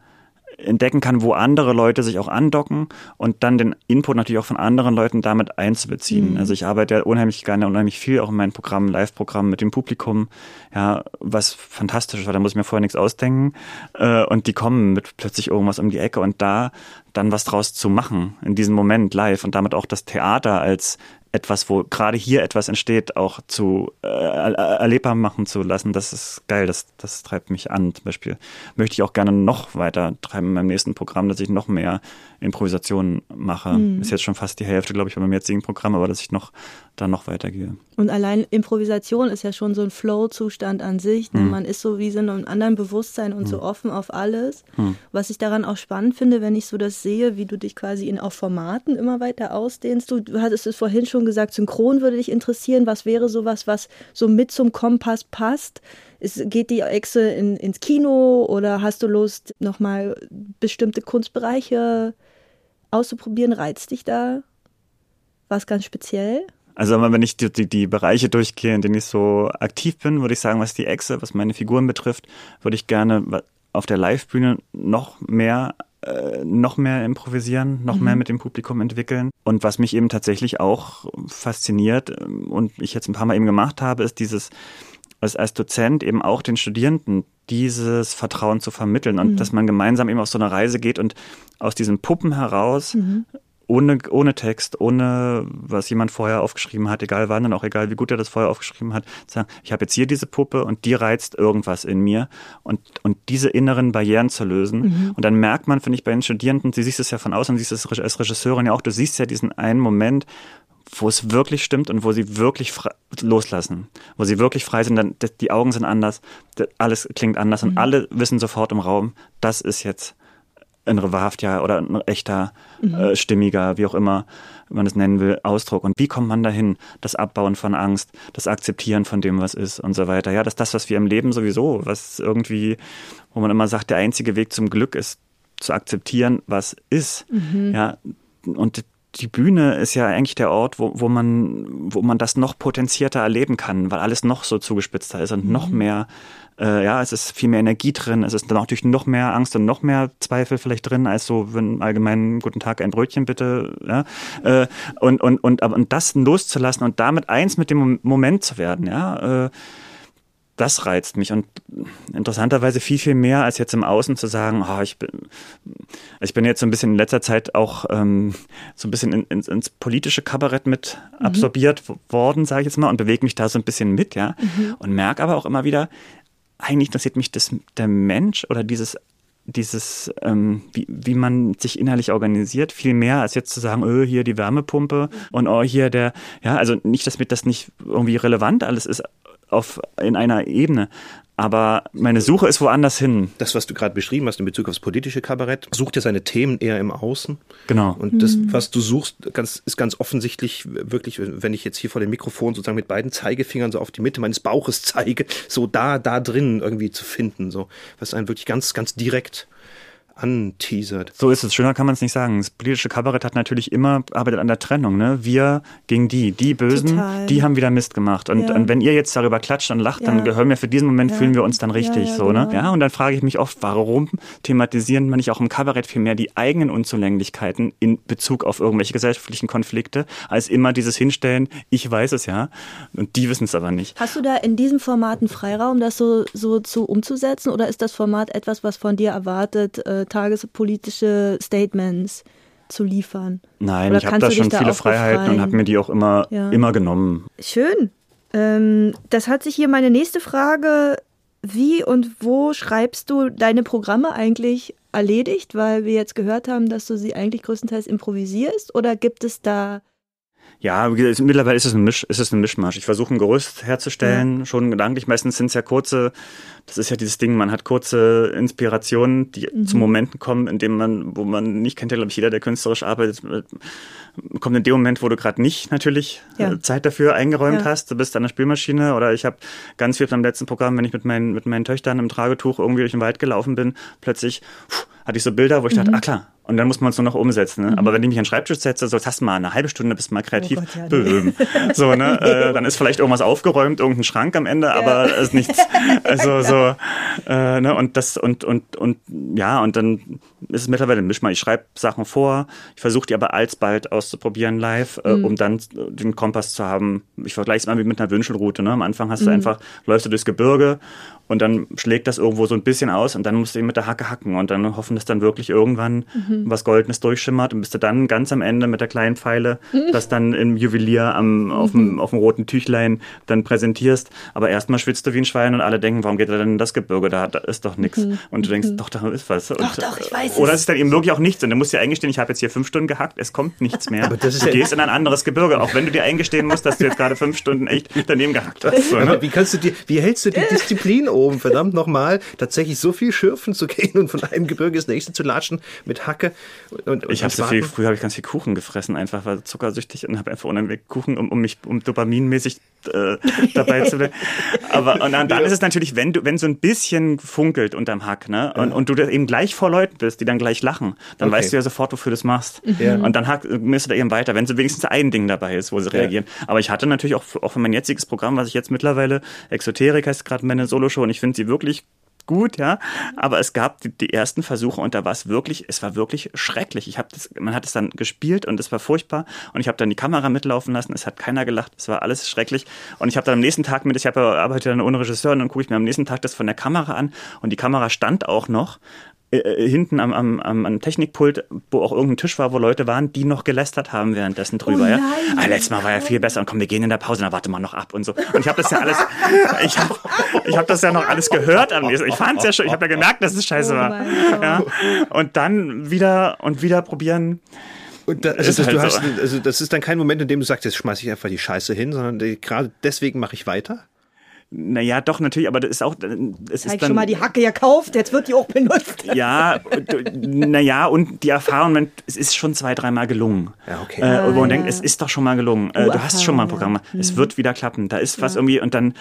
entdecken kann, wo andere Leute sich auch andocken und dann den Input natürlich auch von anderen Leuten damit einzubeziehen. Mhm. Also ich arbeite ja unheimlich gerne, unheimlich viel auch in meinen Programmen, Live-Programmen mit dem Publikum, ja, was fantastisch ist, weil da muss ich mir vorher nichts ausdenken äh, und die kommen mit plötzlich irgendwas um die Ecke und da dann was draus zu machen in diesem Moment live und damit auch das Theater als etwas, wo gerade hier etwas entsteht, auch zu äh, erlebbar machen zu lassen, das ist geil, das, das treibt mich an. Zum Beispiel möchte ich auch gerne noch weiter treiben in meinem nächsten Programm, dass ich noch mehr Improvisationen mache. Mhm. Ist jetzt schon fast die Hälfte, glaube ich, bei meinem jetzigen Programm, aber dass ich noch da noch weitergehe. Und allein Improvisation ist ja schon so ein Flow-Zustand an sich. Ne? Mhm. Man ist so wie so in einem anderen Bewusstsein und mhm. so offen auf alles. Mhm. Was ich daran auch spannend finde, wenn ich so das sehe, wie du dich quasi in auch Formaten immer weiter ausdehnst. Du, du hattest es vorhin schon gesagt, synchron würde dich interessieren. Was wäre sowas, was so mit zum Kompass passt? Ist, geht die Echse in, ins Kino oder hast du Lust, nochmal bestimmte Kunstbereiche auszuprobieren? Reizt dich da was ganz speziell? Also wenn ich die, die, die Bereiche durchgehe, in denen ich so aktiv bin, würde ich sagen, was die Echse, was meine Figuren betrifft, würde ich gerne auf der Live-Bühne noch mehr äh, noch mehr improvisieren, noch mhm. mehr mit dem Publikum entwickeln. Und was mich eben tatsächlich auch fasziniert ähm, und ich jetzt ein paar Mal eben gemacht habe, ist dieses, als, als Dozent eben auch den Studierenden dieses Vertrauen zu vermitteln und mhm. dass man gemeinsam eben auf so eine Reise geht und aus diesen Puppen heraus mhm ohne, ohne Text, ohne was jemand vorher aufgeschrieben hat, egal wann und auch egal wie gut er das vorher aufgeschrieben hat, sagen, ich habe jetzt hier diese Puppe und die reizt irgendwas in mir und, und diese inneren Barrieren zu lösen. Mhm. Und dann merkt man, finde ich, bei den Studierenden, du siehst es ja von außen, siehst es als Regisseurin ja auch, du siehst ja diesen einen Moment, wo es wirklich stimmt und wo sie wirklich loslassen, wo sie wirklich frei sind, dann die Augen sind anders, alles klingt anders mhm. und alle wissen sofort im Raum, das ist jetzt ein wahrhaftiger oder ein echter, mhm. äh, stimmiger, wie auch immer man es nennen will, Ausdruck. Und wie kommt man dahin? Das Abbauen von Angst, das Akzeptieren von dem, was ist und so weiter. Ja, das ist das, was wir im Leben sowieso, was irgendwie, wo man immer sagt, der einzige Weg zum Glück ist, zu akzeptieren, was ist. Mhm. Ja, und die Bühne ist ja eigentlich der Ort, wo, wo, man, wo man das noch potenzierter erleben kann, weil alles noch so zugespitzter ist und mhm. noch mehr äh, ja, es ist viel mehr Energie drin, es ist dann natürlich noch mehr Angst und noch mehr Zweifel vielleicht drin, als so, wenn allgemein guten Tag, ein Brötchen bitte, ja, äh, und, und, und, aber, und das loszulassen und damit eins mit dem Moment zu werden, ja, äh, das reizt mich und interessanterweise viel, viel mehr als jetzt im Außen zu sagen, oh, ich bin, ich bin jetzt so ein bisschen in letzter Zeit auch ähm, so ein bisschen in, in, ins politische Kabarett mit mhm. absorbiert worden, sage ich jetzt mal, und bewege mich da so ein bisschen mit, ja, mhm. und merke aber auch immer wieder, eigentlich interessiert mich das, der Mensch oder dieses dieses, ähm, wie, wie man sich innerlich organisiert, viel mehr als jetzt zu sagen, öh, hier die Wärmepumpe und oh, hier der, ja, also nicht, dass mir das nicht irgendwie relevant alles ist auf, in einer Ebene, aber meine Suche ist woanders hin. Das, was du gerade beschrieben hast in Bezug aufs politische Kabarett, sucht ja seine Themen eher im Außen. Genau. Und das, mhm. was du suchst, ganz, ist ganz offensichtlich wirklich, wenn ich jetzt hier vor dem Mikrofon sozusagen mit beiden Zeigefingern so auf die Mitte meines Bauches zeige, so da, da drin irgendwie zu finden, so, was einen wirklich ganz, ganz direkt anteasert. So ist es. Schöner kann man es nicht sagen. Das politische Kabarett hat natürlich immer arbeitet an der Trennung. Ne? Wir gegen die. Die Bösen, Total. die haben wieder Mist gemacht. Und, ja. und, wenn ihr jetzt darüber klatscht und lacht, ja. dann gehören wir für diesen Moment, ja. fühlen wir uns dann richtig. so, ne? genau. ne? Ja, und dann frage ich mich oft, warum thematisieren wir nicht auch im Kabarett viel mehr die eigenen Unzulänglichkeiten in Bezug auf irgendwelche gesellschaftlichen Konflikte, als immer dieses Hinstellen, ich weiß es ja, und die wissen es aber nicht. Hast du da in diesem Format einen Freiraum, das so, so zu umzusetzen? Oder ist das Format etwas, was von dir erwartet, äh, tagespolitische Statements zu liefern. Nein, Oder ich habe da schon viele Freiheiten befreien? und habe mir die auch immer, ja. immer genommen. Schön. Ähm, das hat sich hier meine nächste Frage. Wie und wo schreibst du deine Programme eigentlich erledigt? Weil wir jetzt gehört haben, dass du sie eigentlich größtenteils improvisierst. Oder gibt es da ja, mittlerweile ist es ein, Misch, ist es ein Mischmasch. Ich versuche ein Gerüst herzustellen, ja. schon gedanklich. Meistens sind es ja kurze, das ist ja dieses Ding, man hat kurze Inspirationen, die mhm. zu Momenten kommen, in denen man, wo man nicht kennt ja, glaube ich, jeder, der künstlerisch arbeitet, kommt in dem Moment, wo du gerade nicht natürlich ja. Äh, Zeit dafür eingeräumt ja. hast. Du bist an der Spielmaschine oder ich habe ganz viel beim letzten Programm, wenn ich mit meinen, mit meinen Töchtern im Tragetuch irgendwie durch den Wald gelaufen bin, plötzlich pff, hatte ich so Bilder, wo ich mhm. dachte, ah klar, und dann muss man es nur noch umsetzen. Ne? Mhm. Aber wenn ich mich an den Schreibtisch setze, so, hast du mal eine halbe Stunde, bist du mal kreativ. Oh Gott, ja, nee. So, ne? äh, dann ist vielleicht irgendwas aufgeräumt, irgendein Schrank am Ende, ja. aber es ist nichts. Also so, äh, ne? Und das, und, und, und ja, und dann ist es mittlerweile ein Mischmal. Ich schreibe Sachen vor, ich versuche die aber alsbald auszuprobieren live, äh, mhm. um dann den Kompass zu haben. Ich vergleiche es mal mit einer Wünschelroute. Ne? Am Anfang hast du mhm. einfach, läufst du durchs Gebirge und dann schlägt das irgendwo so ein bisschen aus und dann musst du eben mit der Hacke hacken und dann hoffen dass dann wirklich irgendwann mhm. was Goldenes durchschimmert und bis du dann ganz am Ende mit der kleinen Pfeile mhm. das dann im Juwelier am, auf, dem, mhm. auf dem roten Tüchlein dann präsentierst. Aber erstmal schwitzt du wie ein Schwein und alle denken, warum geht er denn in das Gebirge? Da, da ist doch nichts. Mhm. Und du denkst, mhm. doch, da ist was. Und, doch, doch, ich weiß Oder es ist dann eben wirklich auch nichts. Und du musst dir eingestehen, ich habe jetzt hier fünf Stunden gehackt, es kommt nichts mehr. Aber das ist du ja gehst in ein anderes Gebirge, auch wenn du dir eingestehen musst, dass du jetzt gerade fünf Stunden echt daneben gehackt hast. So, ne? wie kannst du dir, wie hältst du die Disziplin oben, verdammt nochmal, tatsächlich so viel schürfen zu gehen und von einem Gebirge ins nächste zu latschen mit Hacke und, und Ich habe so viel, früher habe ich ganz viel Kuchen gefressen, einfach war zuckersüchtig und habe einfach unheimlich Kuchen, um, um mich um dopaminmäßig äh, dabei zu bleiben. Aber und dann, dann ist es natürlich, wenn du, wenn so ein bisschen funkelt unterm Hack, ne, und, ja. und du eben gleich vor Leuten bist, die dann gleich lachen, dann okay. weißt du ja sofort, wofür du es machst. Ja. Und dann hack, misst du da eben weiter, wenn so wenigstens ein Ding dabei ist, wo sie ja. reagieren. Aber ich hatte natürlich auch, auch für mein jetziges Programm, was ich jetzt mittlerweile, Exoterik heißt gerade meine Solo-Show, und ich finde sie wirklich gut, ja. Aber es gab die, die ersten Versuche und da war es wirklich, es war wirklich schrecklich. Ich habe das, man hat es dann gespielt und es war furchtbar und ich habe dann die Kamera mitlaufen lassen. Es hat keiner gelacht. Es war alles schrecklich und ich habe dann am nächsten Tag mit, ich habe arbeite dann ohne Regisseur und dann gucke ich mir am nächsten Tag das von der Kamera an und die Kamera stand auch noch äh, äh, hinten am, am, am Technikpult, wo auch irgendein Tisch war, wo Leute waren, die noch gelästert haben währenddessen drüber. Oh ja. Ah, letztes Mal war ja viel besser und komm, wir gehen in der Pause, dann warte mal noch ab und so. Und ich habe das ja alles, ich habe ich hab das ja noch alles gehört am nächsten. Ich fand es ja schon, ich habe ja gemerkt, dass es scheiße oh war. Ja. Und dann wieder und wieder probieren. Und da, also, das, halt hast, so. also das ist dann kein Moment, in dem du sagst, jetzt schmeiße ich einfach die Scheiße hin, sondern gerade deswegen mache ich weiter? Naja, doch, natürlich, aber das ist auch. Es ist dann, schon mal die Hacke gekauft, jetzt wird die auch benutzt. Ja, naja, und die Erfahrung, es ist schon zwei, dreimal gelungen. Ja, okay. Äh, wo man ja. denkt, es ist doch schon mal gelungen. Äh, du hast schon mal ein Programm. Ja. Es wird wieder klappen. Da ist was irgendwie, und dann,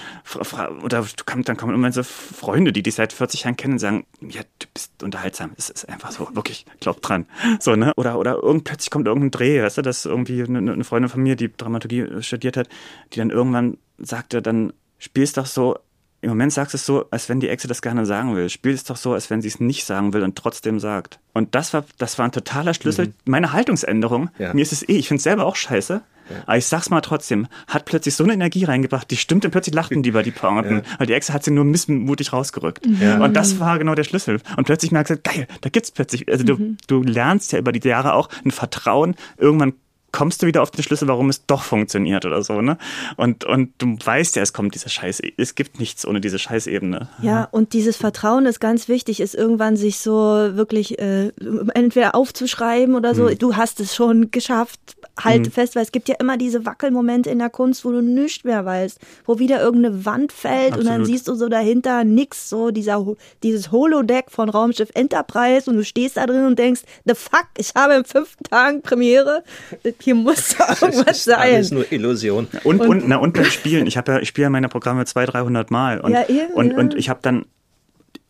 oder du kommst, dann kommen irgendwann so Freunde, die dich seit 40 Jahren kennen und sagen, ja, du bist unterhaltsam. Es ist einfach so, wirklich, glaub dran. So, ne? Oder, oder irgend, plötzlich kommt irgendein Dreh, weißt du, dass irgendwie eine, eine Freundin von mir, die Dramaturgie studiert hat, die dann irgendwann sagte dann, spielst doch so, im Moment sagst du es so, als wenn die Exe das gerne sagen will. Spiel es doch so, als wenn sie es nicht sagen will und trotzdem sagt. Und das war, das war ein totaler Schlüssel. Mhm. Meine Haltungsänderung. Ja. Mir ist es eh, ich finde es selber auch scheiße. Ja. Aber ich sag's mal trotzdem, hat plötzlich so eine Energie reingebracht, die stimmt und plötzlich lachten die bei die Pointen. Ja. Weil die Exe hat sie nur missmutig rausgerückt. Ja. Und das war genau der Schlüssel. Und plötzlich merkst du, geil, da gibt's plötzlich, also mhm. du, du lernst ja über die Jahre auch ein Vertrauen. Irgendwann kommst du wieder auf den Schlüssel, warum es doch funktioniert oder so, ne? Und, und du weißt ja, es kommt diese Scheiß, es gibt nichts ohne diese Scheißebene. Ja, und dieses Vertrauen ist ganz wichtig, ist irgendwann sich so wirklich äh, entweder aufzuschreiben oder so, hm. du hast es schon geschafft, halt hm. fest, weil es gibt ja immer diese Wackelmomente in der Kunst, wo du nichts mehr weißt, wo wieder irgendeine Wand fällt Absolut. und dann siehst du so dahinter nix, so dieser, dieses Holodeck von Raumschiff Enterprise und du stehst da drin und denkst, the fuck, ich habe im fünften Tag Premiere, hier muss da irgendwas das ist sein. Alles nur Illusion. Und, und, und, na, und beim Spielen. Ich, ja, ich spiele ja meine Programme 200, 300 Mal. Und, ja, eben, und, ja. und ich habe dann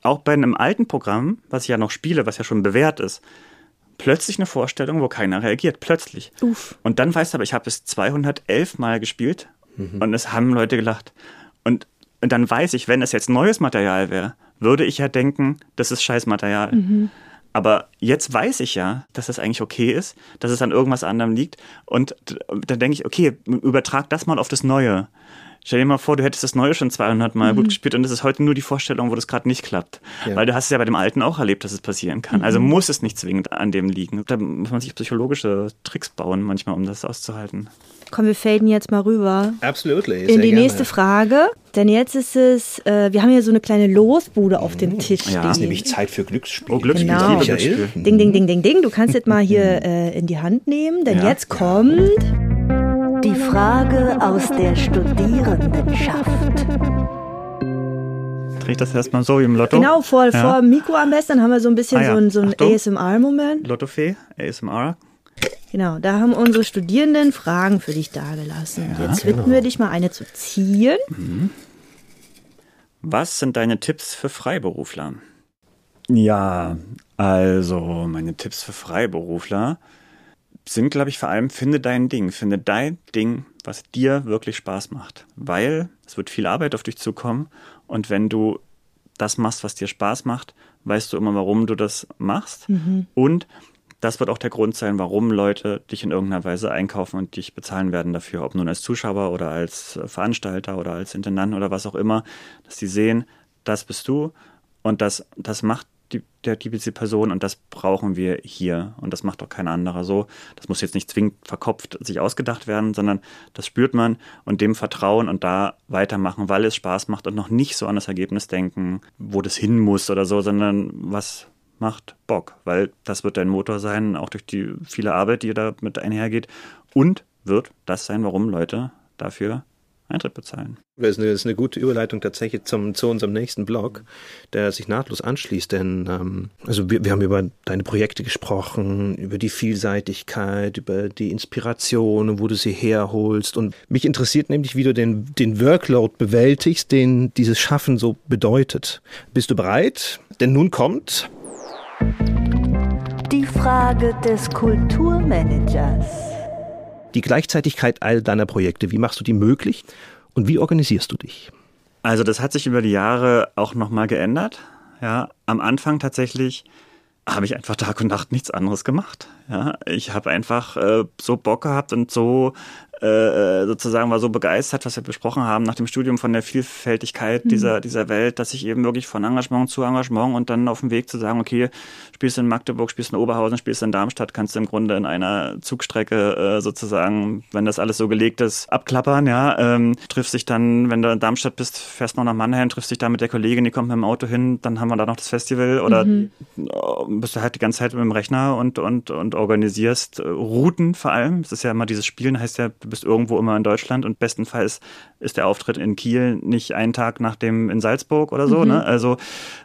auch bei einem alten Programm, was ich ja noch spiele, was ja schon bewährt ist, plötzlich eine Vorstellung, wo keiner reagiert. Plötzlich. Uff. Und dann weißt du aber, ich habe es 211 Mal gespielt mhm. und es haben Leute gelacht. Und, und dann weiß ich, wenn es jetzt neues Material wäre, würde ich ja denken, das ist Scheißmaterial. Mhm. Aber jetzt weiß ich ja, dass das eigentlich okay ist, dass es an irgendwas anderem liegt. Und dann denke ich, okay, übertrag das mal auf das Neue. Stell dir mal vor, du hättest das Neue schon 200 Mal mhm. gut gespielt und es ist heute nur die Vorstellung, wo das gerade nicht klappt. Ja. Weil du hast es ja bei dem Alten auch erlebt, dass es passieren kann. Also mhm. Also muss es nicht zwingend an dem liegen. Da muss man sich psychologische Tricks bauen manchmal, um das auszuhalten. Komm, wir faden jetzt mal rüber. Absolutely. In die gerne. nächste Frage. Denn jetzt ist es, äh, wir haben hier so eine kleine Losbude auf dem Tisch ja. ist nämlich Zeit für Glücksspiel. Oh, Glücksspiel. Genau. Glücksspiel. Ding, ding, ding, ding, ding. Du kannst jetzt mal hier äh, in die Hand nehmen, denn ja. jetzt kommt... Die Frage aus der Studierendenschaft. Drehe ich das erstmal so wie im Lotto? Genau, vor, ja. vor Mikro am besten, dann haben wir so ein bisschen ah, ja. so ein, so ein ASMR-Moment. Lottofee, ASMR. Genau, da haben unsere Studierenden Fragen für dich dagelassen. Ja, Jetzt bitten genau. wir dich mal eine zu ziehen. Mhm. Was sind deine Tipps für Freiberufler? Ja, also meine Tipps für Freiberufler sind, glaube ich, vor allem, finde dein Ding. Finde dein Ding, was dir wirklich Spaß macht. Weil es wird viel Arbeit auf dich zukommen. Und wenn du das machst, was dir Spaß macht, weißt du immer, warum du das machst. Mhm. Und das wird auch der Grund sein, warum Leute dich in irgendeiner Weise einkaufen und dich bezahlen werden dafür, ob nun als Zuschauer oder als Veranstalter oder als Intendant oder was auch immer, dass sie sehen, das bist du und das, das macht die, der, diese Person und das brauchen wir hier und das macht doch kein anderer so. Das muss jetzt nicht zwingend verkopft sich ausgedacht werden, sondern das spürt man und dem vertrauen und da weitermachen, weil es Spaß macht und noch nicht so an das Ergebnis denken, wo das hin muss oder so, sondern was macht Bock, weil das wird dein Motor sein, auch durch die viele Arbeit, die da mit einhergeht und wird das sein, warum Leute dafür Eintritt bezahlen. Das ist eine, das ist eine gute Überleitung tatsächlich zum, zu unserem nächsten Blog, der sich nahtlos anschließt, denn ähm, also wir, wir haben über deine Projekte gesprochen, über die Vielseitigkeit, über die Inspiration, wo du sie herholst und mich interessiert nämlich, wie du den, den Workload bewältigst, den dieses Schaffen so bedeutet. Bist du bereit? Denn nun kommt die Frage des Kulturmanagers. Die Gleichzeitigkeit all deiner Projekte, wie machst du die möglich und wie organisierst du dich? Also das hat sich über die Jahre auch nochmal geändert. Ja, am Anfang tatsächlich habe ich einfach Tag und Nacht nichts anderes gemacht. Ja, ich habe einfach äh, so Bock gehabt und so äh, sozusagen war so begeistert, was wir besprochen haben nach dem Studium von der Vielfältigkeit mhm. dieser, dieser Welt, dass ich eben wirklich von Engagement zu Engagement und dann auf dem Weg zu sagen, okay, spielst du in Magdeburg, spielst du in Oberhausen, spielst du in Darmstadt, kannst du im Grunde in einer Zugstrecke äh, sozusagen, wenn das alles so gelegt ist, abklappern, ja, ähm, triffst dich dann, wenn du in Darmstadt bist, fährst noch nach Mannheim, triffst dich da mit der Kollegin, die kommt mit dem Auto hin, dann haben wir da noch das Festival oder mhm. bist du halt die ganze Zeit mit dem Rechner und, und, und organisierst äh, Routen vor allem. Es ist ja immer dieses Spielen, heißt ja, du bist irgendwo immer in Deutschland und bestenfalls ist der Auftritt in Kiel nicht einen Tag nach dem in Salzburg oder so, mhm. ne? Also,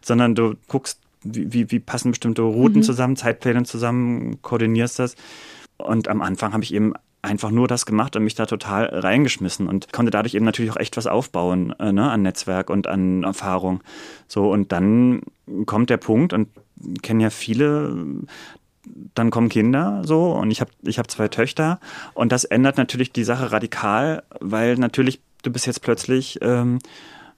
sondern du guckst, wie, wie, wie passen bestimmte Routen mhm. zusammen, Zeitpläne zusammen, koordinierst das. Und am Anfang habe ich eben einfach nur das gemacht und mich da total reingeschmissen und konnte dadurch eben natürlich auch echt was aufbauen äh, ne, an Netzwerk und an Erfahrung. So, und dann kommt der Punkt und kennen ja viele, dann kommen Kinder so und ich habe ich hab zwei Töchter. Und das ändert natürlich die Sache radikal, weil natürlich du bist jetzt plötzlich ähm,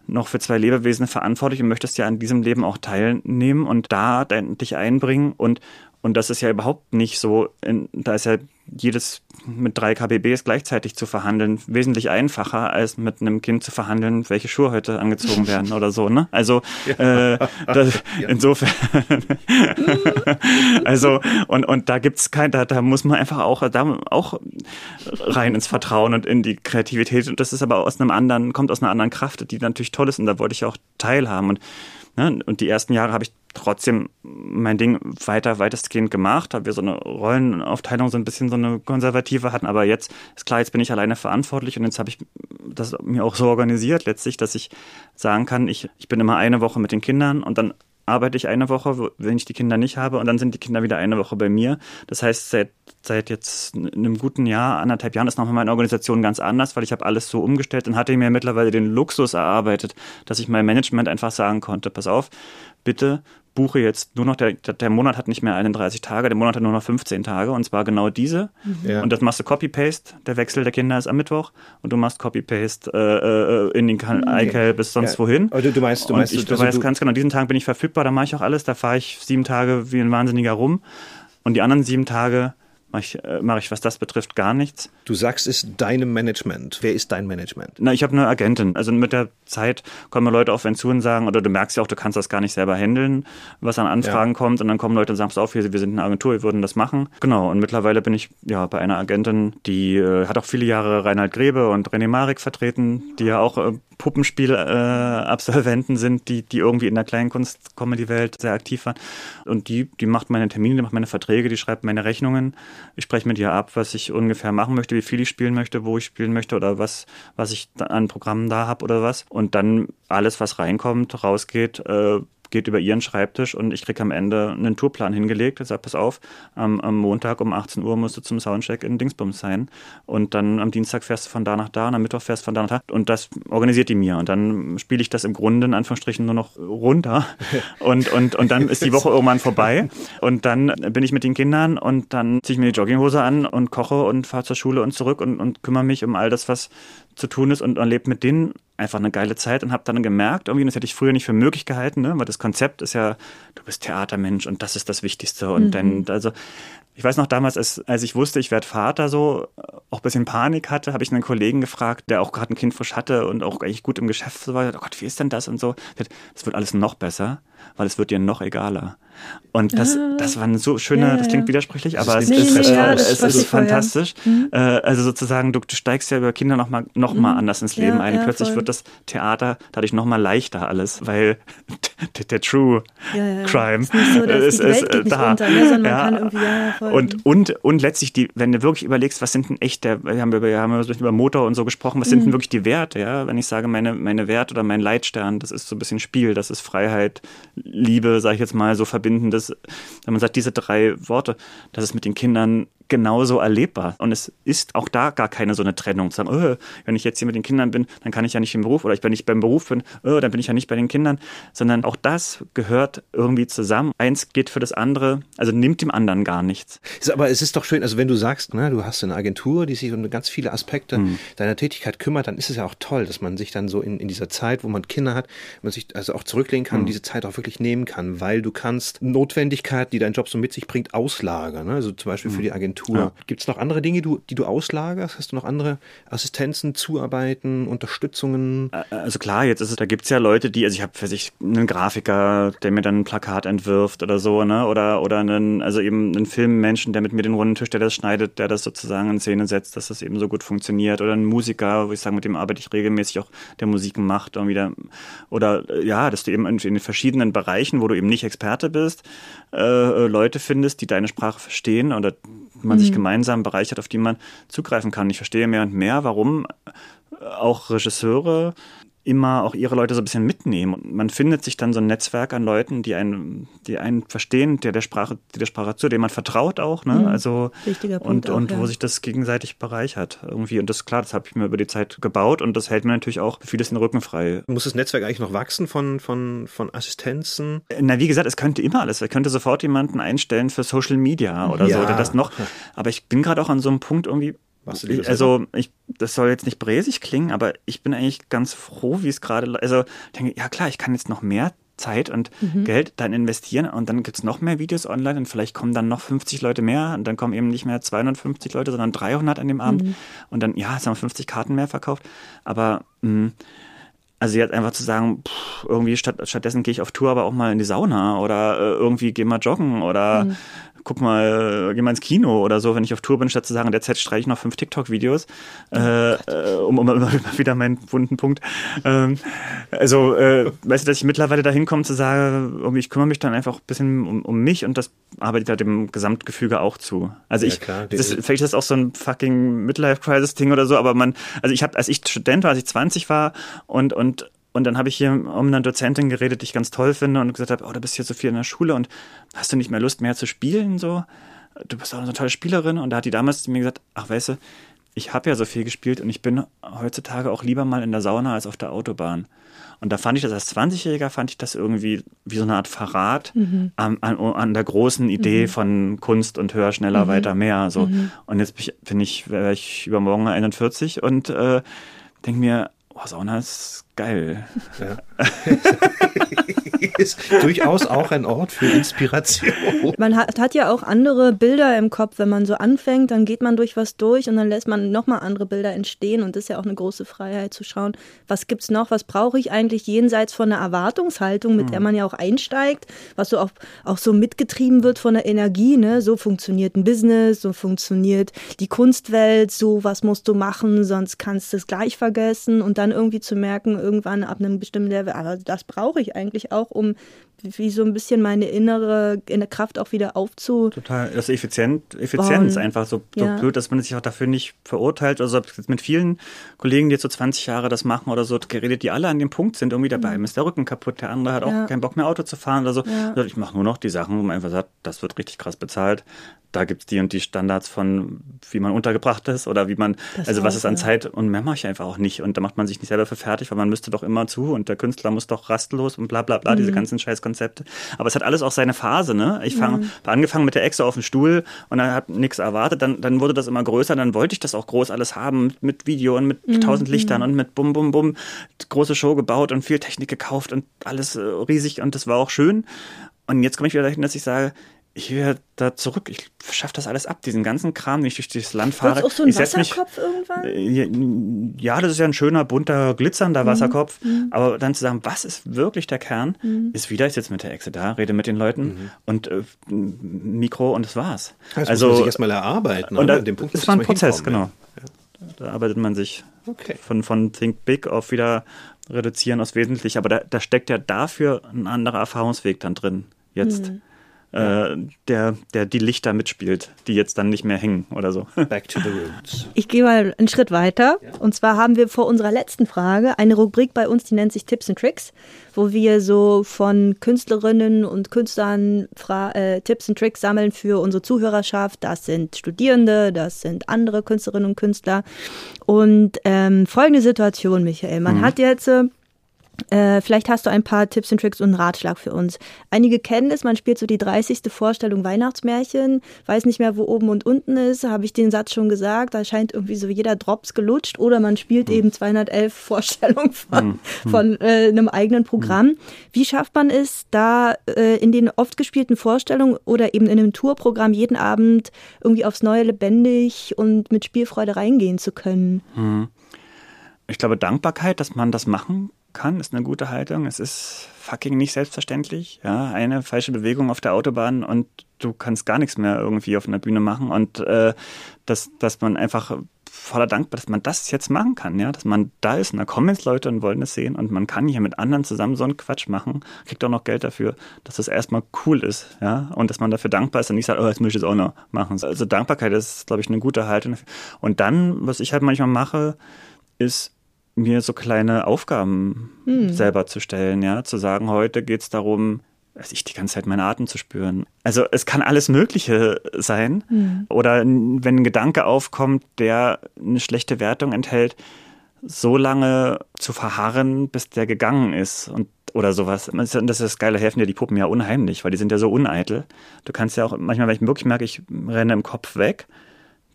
noch für zwei Lebewesen verantwortlich und möchtest ja an diesem Leben auch teilnehmen und da dich einbringen. Und und das ist ja überhaupt nicht so, in, da ist ja jedes mit drei KBBs gleichzeitig zu verhandeln wesentlich einfacher, als mit einem Kind zu verhandeln, welche Schuhe heute angezogen werden oder so. Ne? Also ja. äh, das, ja. insofern, also und und da gibt's kein, da, da muss man einfach auch da auch rein ins Vertrauen und in die Kreativität. Und das ist aber aus einem anderen, kommt aus einer anderen Kraft, die natürlich toll ist. Und da wollte ich auch teilhaben und Ne? Und die ersten Jahre habe ich trotzdem mein Ding weiter weitestgehend gemacht, habe wir so eine Rollenaufteilung so ein bisschen so eine konservative hatten, aber jetzt ist klar, jetzt bin ich alleine verantwortlich und jetzt habe ich das mir auch so organisiert letztlich, dass ich sagen kann, ich, ich bin immer eine Woche mit den Kindern und dann arbeite ich eine Woche, wenn ich die Kinder nicht habe, und dann sind die Kinder wieder eine Woche bei mir. Das heißt, seit, seit jetzt einem guten Jahr, anderthalb Jahren ist nochmal meine Organisation ganz anders, weil ich habe alles so umgestellt und hatte mir mittlerweile den Luxus erarbeitet, dass ich mein Management einfach sagen konnte, pass auf, bitte buche jetzt nur noch, der, der Monat hat nicht mehr 31 Tage, der Monat hat nur noch 15 Tage und zwar genau diese. Ja. Und das machst du Copy-Paste, der Wechsel der Kinder ist am Mittwoch und du machst Copy-Paste äh, äh, in den iCal bis sonst ja. wohin. Also du meinst, du meinst, ich, du also weißt du ganz genau, diesen Tag bin ich verfügbar, da mache ich auch alles, da fahre ich sieben Tage wie ein Wahnsinniger rum und die anderen sieben Tage mache ich, äh, mach ich, was das betrifft, gar nichts. Du sagst, es deinem Management. Wer ist dein Management? Na, ich habe eine Agentin. Also mit der Zeit kommen Leute auf einen zu und sagen, oder du merkst ja auch, du kannst das gar nicht selber handeln, was an Anfragen ja. kommt. Und dann kommen Leute und sagen, pass auf, wir, wir sind eine Agentur, wir würden das machen. Genau. Und mittlerweile bin ich ja bei einer Agentin, die äh, hat auch viele Jahre Reinhard Grebe und René Marek vertreten, die ja auch äh, Puppenspiel-Absolventen äh, sind, die, die irgendwie in der Kleinkunst-Comedy-Welt sehr aktiv waren. Und die, die macht meine Termine, die macht meine Verträge, die schreibt meine Rechnungen. Ich spreche mit ihr ab, was ich ungefähr machen möchte, wie viel ich spielen möchte, wo ich spielen möchte oder was, was ich an Programmen da habe oder was. Und dann alles, was reinkommt, rausgeht, äh, geht über ihren Schreibtisch und ich kriege am Ende einen Tourplan hingelegt. Ich sage, pass auf, am, am, Montag um 18 Uhr musst du zum Soundcheck in Dingsbums sein. Und dann am Dienstag fährst du von da nach da und am Mittwoch fährst du von da nach da. Und das organisiert die mir. Und dann spiele ich das im Grunde in Anführungsstrichen nur noch runter. Und, und, und dann ist die Woche irgendwann vorbei. Und dann bin ich mit den Kindern und dann ziehe ich mir die Jogginghose an und koche und fahre zur Schule und zurück und, und kümmere mich um all das, was zu tun ist und, und lebt mit denen einfach eine geile Zeit und habe dann gemerkt, irgendwie, das hätte ich früher nicht für möglich gehalten, ne? weil das Konzept ist ja, du bist Theatermensch und das ist das Wichtigste. Und mhm. dann, also ich weiß noch damals, als, als ich wusste, ich werde Vater so auch ein bisschen Panik hatte, habe ich einen Kollegen gefragt, der auch gerade ein Kind frisch hatte und auch eigentlich gut im Geschäft so war. Oh Gott, wie ist denn das und so? Das wird alles noch besser, weil es wird dir noch egaler. Und das, ah. das waren so schöne, ja, das klingt widersprüchlich, aber es, ist, nee, ja, es ist fantastisch. Mhm. Äh, also sozusagen, du, du, steigst ja über Kinder nochmal noch mal mhm. anders ins Leben ja, ein. Plötzlich voll. wird das Theater dadurch nochmal leichter alles, weil der, True Crime ist, nicht so, ist, ist da. Ne, ja. und, und, und letztlich, die, wenn du wirklich überlegst, was sind denn echt der, wir haben über, wir haben über Motor und so gesprochen, was mhm. sind denn mhm. wirklich die Werte, ja? Wenn ich sage, meine, meine Werte oder mein Leitstern, das ist so ein bisschen Spiel, das ist Freiheit, Liebe, sage ich jetzt mal, so verbinden verbindendes, wenn man sagt, diese drei Worte, das ist mit den Kindern genauso erlebbar. Und es ist auch da gar keine so eine Trennung. Zu sagen, oh, wenn ich jetzt hier mit den Kindern bin, dann kann ich ja nicht im Beruf oder ich, wenn ich beim Beruf bin, oh, dann bin ich ja nicht bei den Kindern. Sondern auch das gehört irgendwie zusammen. Eins geht für das andere, also nimmt dem anderen gar nichts. Aber es ist doch schön, also wenn du sagst, ne, du hast eine Agentur, die sich um ganz viele Aspekte hm. deiner Tätigkeit kümmert, dann ist es ja auch toll, dass man sich dann so in, in dieser Zeit, wo man Kinder hat, man sich also auch zurücklehnen kann hm. und diese Zeit auch wirklich nehmen kann, weil du kannst Notwendigkeiten, die dein Job so mit sich bringt, auslagern. Ne? Also zum Beispiel hm. für die Agentur Agentur. Ja. Gibt es noch andere Dinge, die, die du auslagerst? Hast du noch andere Assistenzen, Zuarbeiten, Unterstützungen? Also klar, jetzt ist es, da gibt es ja Leute, die, also ich habe für sich einen Grafiker, der mir dann ein Plakat entwirft oder so, ne? Oder, oder einen, also eben einen Filmmenschen, der mit mir den runden Tisch, der das schneidet, der das sozusagen in Szene setzt, dass das eben so gut funktioniert. Oder ein Musiker, wo ich sage, mit dem arbeite ich regelmäßig auch, der Musiken macht und wieder, oder ja, dass du eben in, in den verschiedenen Bereichen, wo du eben nicht Experte bist, äh, Leute findest, die deine Sprache verstehen oder man mhm. sich gemeinsam bereichert, auf die man zugreifen kann. Ich verstehe mehr und mehr, warum auch Regisseure immer auch ihre Leute so ein bisschen mitnehmen. Und man findet sich dann so ein Netzwerk an Leuten, die einen, die einen verstehen, der der Sprache, die der Sprache zu, dem man vertraut auch, ne? Mhm. Also Wichtiger Punkt und, auch, und ja. wo sich das gegenseitig bereichert irgendwie. Und das klar, das habe ich mir über die Zeit gebaut und das hält mir natürlich auch vieles in den Rücken frei. Muss das Netzwerk eigentlich noch wachsen von, von, von Assistenzen? Na, wie gesagt, es könnte immer alles. Ich könnte sofort jemanden einstellen für Social Media oder ja. so, der das noch. Aber ich bin gerade auch an so einem Punkt irgendwie, ich, also ich, das soll jetzt nicht bräsig klingen, aber ich bin eigentlich ganz froh, wie es gerade, also ich denke, ja klar, ich kann jetzt noch mehr Zeit und mhm. Geld dann investieren und dann gibt es noch mehr Videos online und vielleicht kommen dann noch 50 Leute mehr und dann kommen eben nicht mehr 250 Leute, sondern 300 an dem Abend mhm. und dann, ja, jetzt haben wir 50 Karten mehr verkauft, aber mh, mm, also jetzt einfach zu sagen, pff, irgendwie statt, stattdessen gehe ich auf Tour aber auch mal in die Sauna oder äh, irgendwie gehe mal joggen oder mhm guck mal, äh, geh mal ins Kino oder so, wenn ich auf Tour bin, statt zu sagen, derzeit streiche ich noch fünf TikTok-Videos, oh äh, äh, um, um immer wieder meinen wunden Punkt. Ähm, also, äh, weißt du, dass ich mittlerweile dahin komme zu sagen, ich kümmere mich dann einfach ein bisschen um, um mich und das arbeitet ja dem Gesamtgefüge auch zu. Also ich, ja, klar, das, vielleicht ist das auch so ein fucking Midlife-Crisis-Ding oder so, aber man, also ich habe, als ich Student war, als ich 20 war und, und und dann habe ich hier um eine Dozentin geredet, die ich ganz toll finde und gesagt habe, oh, du bist hier so viel in der Schule und hast du nicht mehr Lust mehr zu spielen so? Du bist auch eine tolle Spielerin und da hat die damals zu mir gesagt, ach weißt du, ich habe ja so viel gespielt und ich bin heutzutage auch lieber mal in der Sauna als auf der Autobahn. Und da fand ich das als 20-Jähriger, fand ich das irgendwie wie so eine Art Verrat mhm. an, an, an, der großen Idee mhm. von Kunst und höher, schneller, mhm. weiter, mehr. So. Mhm. Und jetzt bin ich, bin ich, ich übermorgen 41 und äh, denke mir, oh, Sauna ist geil. Ja. ist durchaus auch ein Ort für Inspiration. Man hat, hat, ja auch andere Bilder im Kopf, wenn man so anfängt, dann geht man durch was durch und dann lässt man nochmal andere Bilder entstehen und das ist ja auch eine große Freiheit zu schauen, was gibt's noch, was brauche ich eigentlich jenseits von einer Erwartungshaltung, mit der hm. man ja auch einsteigt, was so auch, auch so mitgetrieben wird von der Energie, ne? So funktioniert ein Business, so funktioniert die Kunstwelt, so was musst du machen, sonst kannst du es gleich vergessen und dann irgendwie zu merken, irgendwann ab einem bestimmten Level, aber das brauche ich eigentlich auch, um wie so ein bisschen meine innere, innere Kraft auch wieder aufzu. Total, das ist effizient, Effizienz bauen. einfach so, so ja. blöd, dass man sich auch dafür nicht verurteilt. Also mit vielen Kollegen, die jetzt so 20 Jahre das machen oder so, geredet, die alle an dem Punkt sind, irgendwie dabei mhm. ist der Rücken kaputt, der andere hat auch ja. keinen Bock mehr Auto zu fahren oder so. Ja. Also ich mache nur noch die Sachen, wo man einfach sagt, das wird richtig krass bezahlt. Da gibt es die und die Standards von, wie man untergebracht ist oder wie man, das also was ist an Zeit und mehr mache ich einfach auch nicht. Und da macht man sich nicht selber für fertig, weil man müsste doch immer zu und der Künstler muss doch rastlos und bla bla bla, mhm. diese ganzen scheiß Konzepte. Aber es hat alles auch seine Phase, ne? Ich fange, mhm. angefangen mit der Echse auf dem Stuhl und dann hat nichts erwartet, dann, dann wurde das immer größer, dann wollte ich das auch groß alles haben, mit, mit Video und mit mhm. tausend Lichtern und mit bum, bum, bum, große Show gebaut und viel Technik gekauft und alles äh, riesig und das war auch schön. Und jetzt komme ich wieder dahin, dass ich sage, ich werde da zurück. Ich schaffe das alles ab, diesen ganzen Kram, nicht durch das Land fahre. Wird's auch so ein ich setz mich, Wasserkopf irgendwann? Äh, Ja, das ist ja ein schöner, bunter, Mhm. glitzernder Wasserkopf. Aber dann zu sagen, was ist wirklich der Kern, ist wieder, ich sitze mit der Echse da, rede mit den Leuten und äh, Mikro und das war's. Das muss man sich erstmal erarbeiten. und oder? da, An dem Punkt das war ein Prozess, genau. Da arbeitet man sich Okay. von, von Think Big auf wieder reduzieren aufs Wesentliche. Aber da, da steckt ja dafür ein anderer Erfahrungsweg dann drin, jetzt. Äh, der, der die Lichter mitspielt, die jetzt dann nicht mehr hängen oder so. Back to the roots. Ich gehe mal einen Schritt weiter. Und zwar haben wir vor unserer letzten Frage eine Rubrik bei uns, die nennt sich Tipps and Tricks, wo wir so von Künstlerinnen und Künstlern Fra äh, Tipps und Tricks sammeln für unsere Zuhörerschaft. Das sind Studierende, das sind andere Künstlerinnen und Künstler. Und ähm, folgende Situation, Michael. Man hat jetzt äh, äh, vielleicht hast du ein paar Tipps und Tricks und einen Ratschlag für uns. Einige kennen es, man spielt so die 30. Vorstellung Weihnachtsmärchen, weiß nicht mehr, wo oben und unten ist, habe ich den Satz schon gesagt, da scheint irgendwie so jeder Drops gelutscht oder man spielt eben 211 Vorstellungen von, von äh, einem eigenen Programm. Wie schafft man es, da äh, in den oft gespielten Vorstellungen oder eben in einem Tourprogramm jeden Abend irgendwie aufs Neue lebendig und mit Spielfreude reingehen zu können? Ich glaube, Dankbarkeit, dass man das machen kann, ist eine gute Haltung. Es ist fucking nicht selbstverständlich. Ja, eine falsche Bewegung auf der Autobahn und du kannst gar nichts mehr irgendwie auf einer Bühne machen. Und äh, dass, dass man einfach voller Dankbar, dass man das jetzt machen kann, ja, dass man da ist und da kommen jetzt Leute und wollen es sehen und man kann hier mit anderen zusammen so einen Quatsch machen, kriegt auch noch Geld dafür, dass das erstmal cool ist, ja, und dass man dafür dankbar ist und nicht sagt, oh, jetzt muss ich es auch noch machen. Also Dankbarkeit ist, glaube ich, eine gute Haltung. Und dann, was ich halt manchmal mache, ist mir so kleine Aufgaben selber zu stellen, ja, zu sagen, heute geht's darum, weiß ich die ganze Zeit meinen Atem zu spüren. Also es kann alles Mögliche sein. Oder n- wenn ein Gedanke aufkommt, der eine schlechte Wertung enthält, so lange zu verharren, bis der gegangen ist und oder sowas. Und Das ist das, ist das Geile, helfen dir die Puppen ja unheimlich, weil die sind ja so uneitel. Du kannst ja auch manchmal, wenn ich wirklich merke, ich renne im Kopf weg,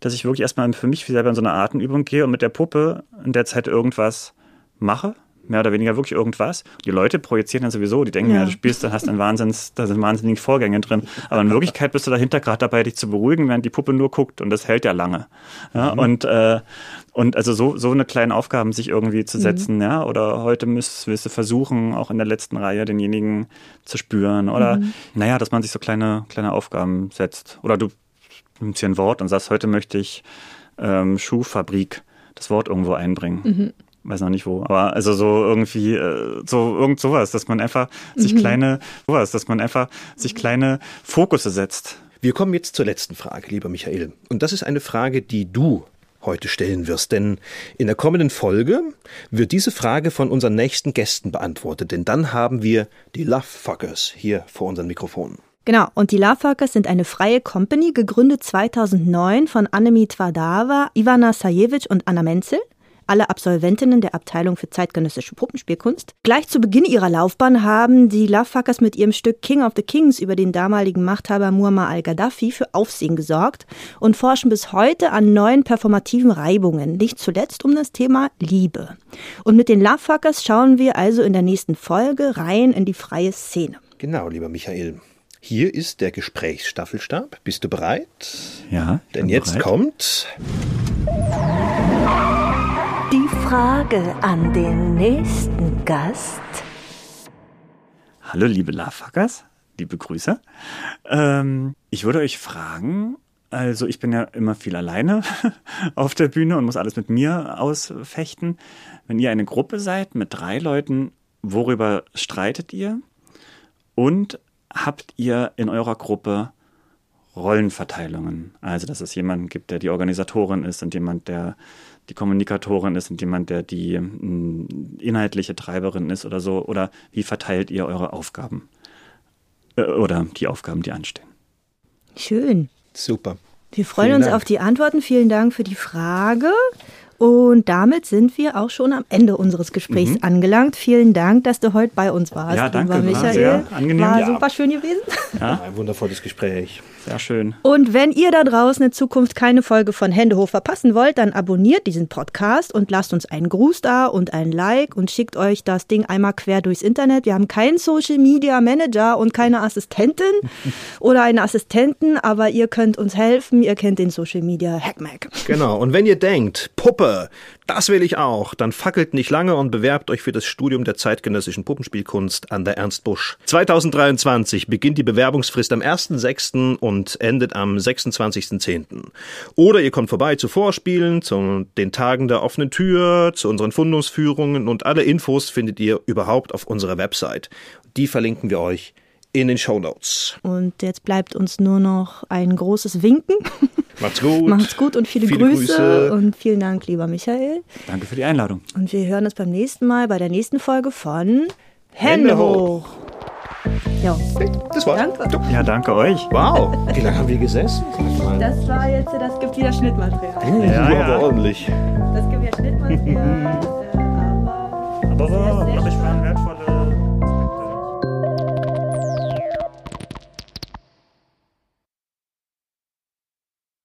dass ich wirklich erstmal für mich selber in so eine Atemübung gehe und mit der Puppe in der Zeit irgendwas mache. Mehr oder weniger wirklich irgendwas. Die Leute projizieren dann sowieso, die denken, ja, Ja. du spielst, dann hast einen Wahnsinns, da sind wahnsinnige Vorgänge drin. Aber in Wirklichkeit bist du dahinter gerade dabei, dich zu beruhigen, während die Puppe nur guckt und das hält ja lange. Ja, und, äh, und also so, so eine kleine Aufgaben sich irgendwie zu setzen, ja. Oder heute müsst, willst du versuchen, auch in der letzten Reihe denjenigen zu spüren. Oder naja, dass man sich so kleine, kleine Aufgaben setzt. Oder du nimmst hier ein Wort und sagst, heute möchte ich ähm, Schuhfabrik das Wort irgendwo einbringen. Weiß noch nicht wo, aber also so irgendwie äh, so irgend sowas, dass man einfach sich kleine sowas, dass man einfach sich kleine Fokusse setzt. Wir kommen jetzt zur letzten Frage, lieber Michael. Und das ist eine Frage, die du heute stellen wirst. Denn in der kommenden Folge wird diese Frage von unseren nächsten Gästen beantwortet. Denn dann haben wir die Love Fuckers hier vor unseren Mikrofonen. Genau, und die Lovefuckers sind eine freie Company, gegründet 2009 von Annemie Tvardava, Ivana Sajewitsch und Anna Menzel, alle Absolventinnen der Abteilung für zeitgenössische Puppenspielkunst. Gleich zu Beginn ihrer Laufbahn haben die Lovefuckers mit ihrem Stück King of the Kings über den damaligen Machthaber Muammar al-Gaddafi für Aufsehen gesorgt und forschen bis heute an neuen performativen Reibungen, nicht zuletzt um das Thema Liebe. Und mit den Lovefuckers schauen wir also in der nächsten Folge rein in die freie Szene. Genau, lieber Michael. Hier ist der Gesprächsstaffelstab. Bist du bereit? Ja. ich Denn bin jetzt bereit. kommt Die Frage an den nächsten Gast. Hallo, liebe Lovefuckers, liebe Grüße. Ähm, ich würde euch fragen, also ich bin ja immer viel alleine auf der Bühne und muss alles mit mir ausfechten. Wenn ihr eine Gruppe seid mit drei Leuten, worüber streitet ihr? Und habt ihr in eurer Gruppe Rollenverteilungen? Also, dass es jemanden gibt, der die Organisatorin ist und jemand, der die Kommunikatorin ist und jemand, der die mh, inhaltliche Treiberin ist oder so? Oder wie verteilt ihr eure Aufgaben? Äh, oder die Aufgaben, die anstehen? Schön. super. Wir freuen Vielen uns Dank. auf die Antworten. Vielen Dank für die Frage. Und damit sind wir auch schon am Ende unseres Gesprächs mhm. angelangt. Vielen Dank, dass du heute bei uns warst. Ja, danke. Lieber Michael. War sehr angenehm. War ja. super schön gewesen. Ja. Ein wundervolles Gespräch. Sehr schön. Und wenn ihr da draußen in Zukunft keine Folge von Händehoch verpassen wollt, dann abonniert diesen Podcast und lasst uns einen Gruß da und ein Like und schickt euch das Ding einmal quer durchs Internet. Wir haben keinen Social Media Manager und keine Assistentin oder einen Assistenten, aber ihr könnt uns helfen. Ihr kennt den Social Media Hackmack. Genau. Und wenn ihr denkt, Puppe, das will ich auch, dann fackelt nicht lange und bewerbt euch für das Studium der zeitgenössischen Puppenspielkunst an der Ernst Busch. 2023 beginnt die Bewerbungsfrist am 1.6. und endet am 26.10. Oder ihr kommt vorbei zu Vorspielen, zu den Tagen der offenen Tür, zu unseren Fundungsführungen und alle Infos findet ihr überhaupt auf unserer Website. Die verlinken wir euch in den Show Notes. Und jetzt bleibt uns nur noch ein großes Winken. Macht's gut. Macht's gut und viele, viele Grüße. Grüße und vielen Dank, lieber Michael. Danke für die Einladung. Und wir hören uns beim nächsten Mal bei der nächsten Folge von Hände, Hände hoch. Ja. Das war's. Danke. Ja, danke euch. Wow. Wie lange haben wir gesessen? Das war jetzt, das gibt wieder Schnittmaterial. Hm, ja, ja. aber ordentlich. Das gibt wieder Schnittmaterial. aber, aber, aber ich war wertvoll.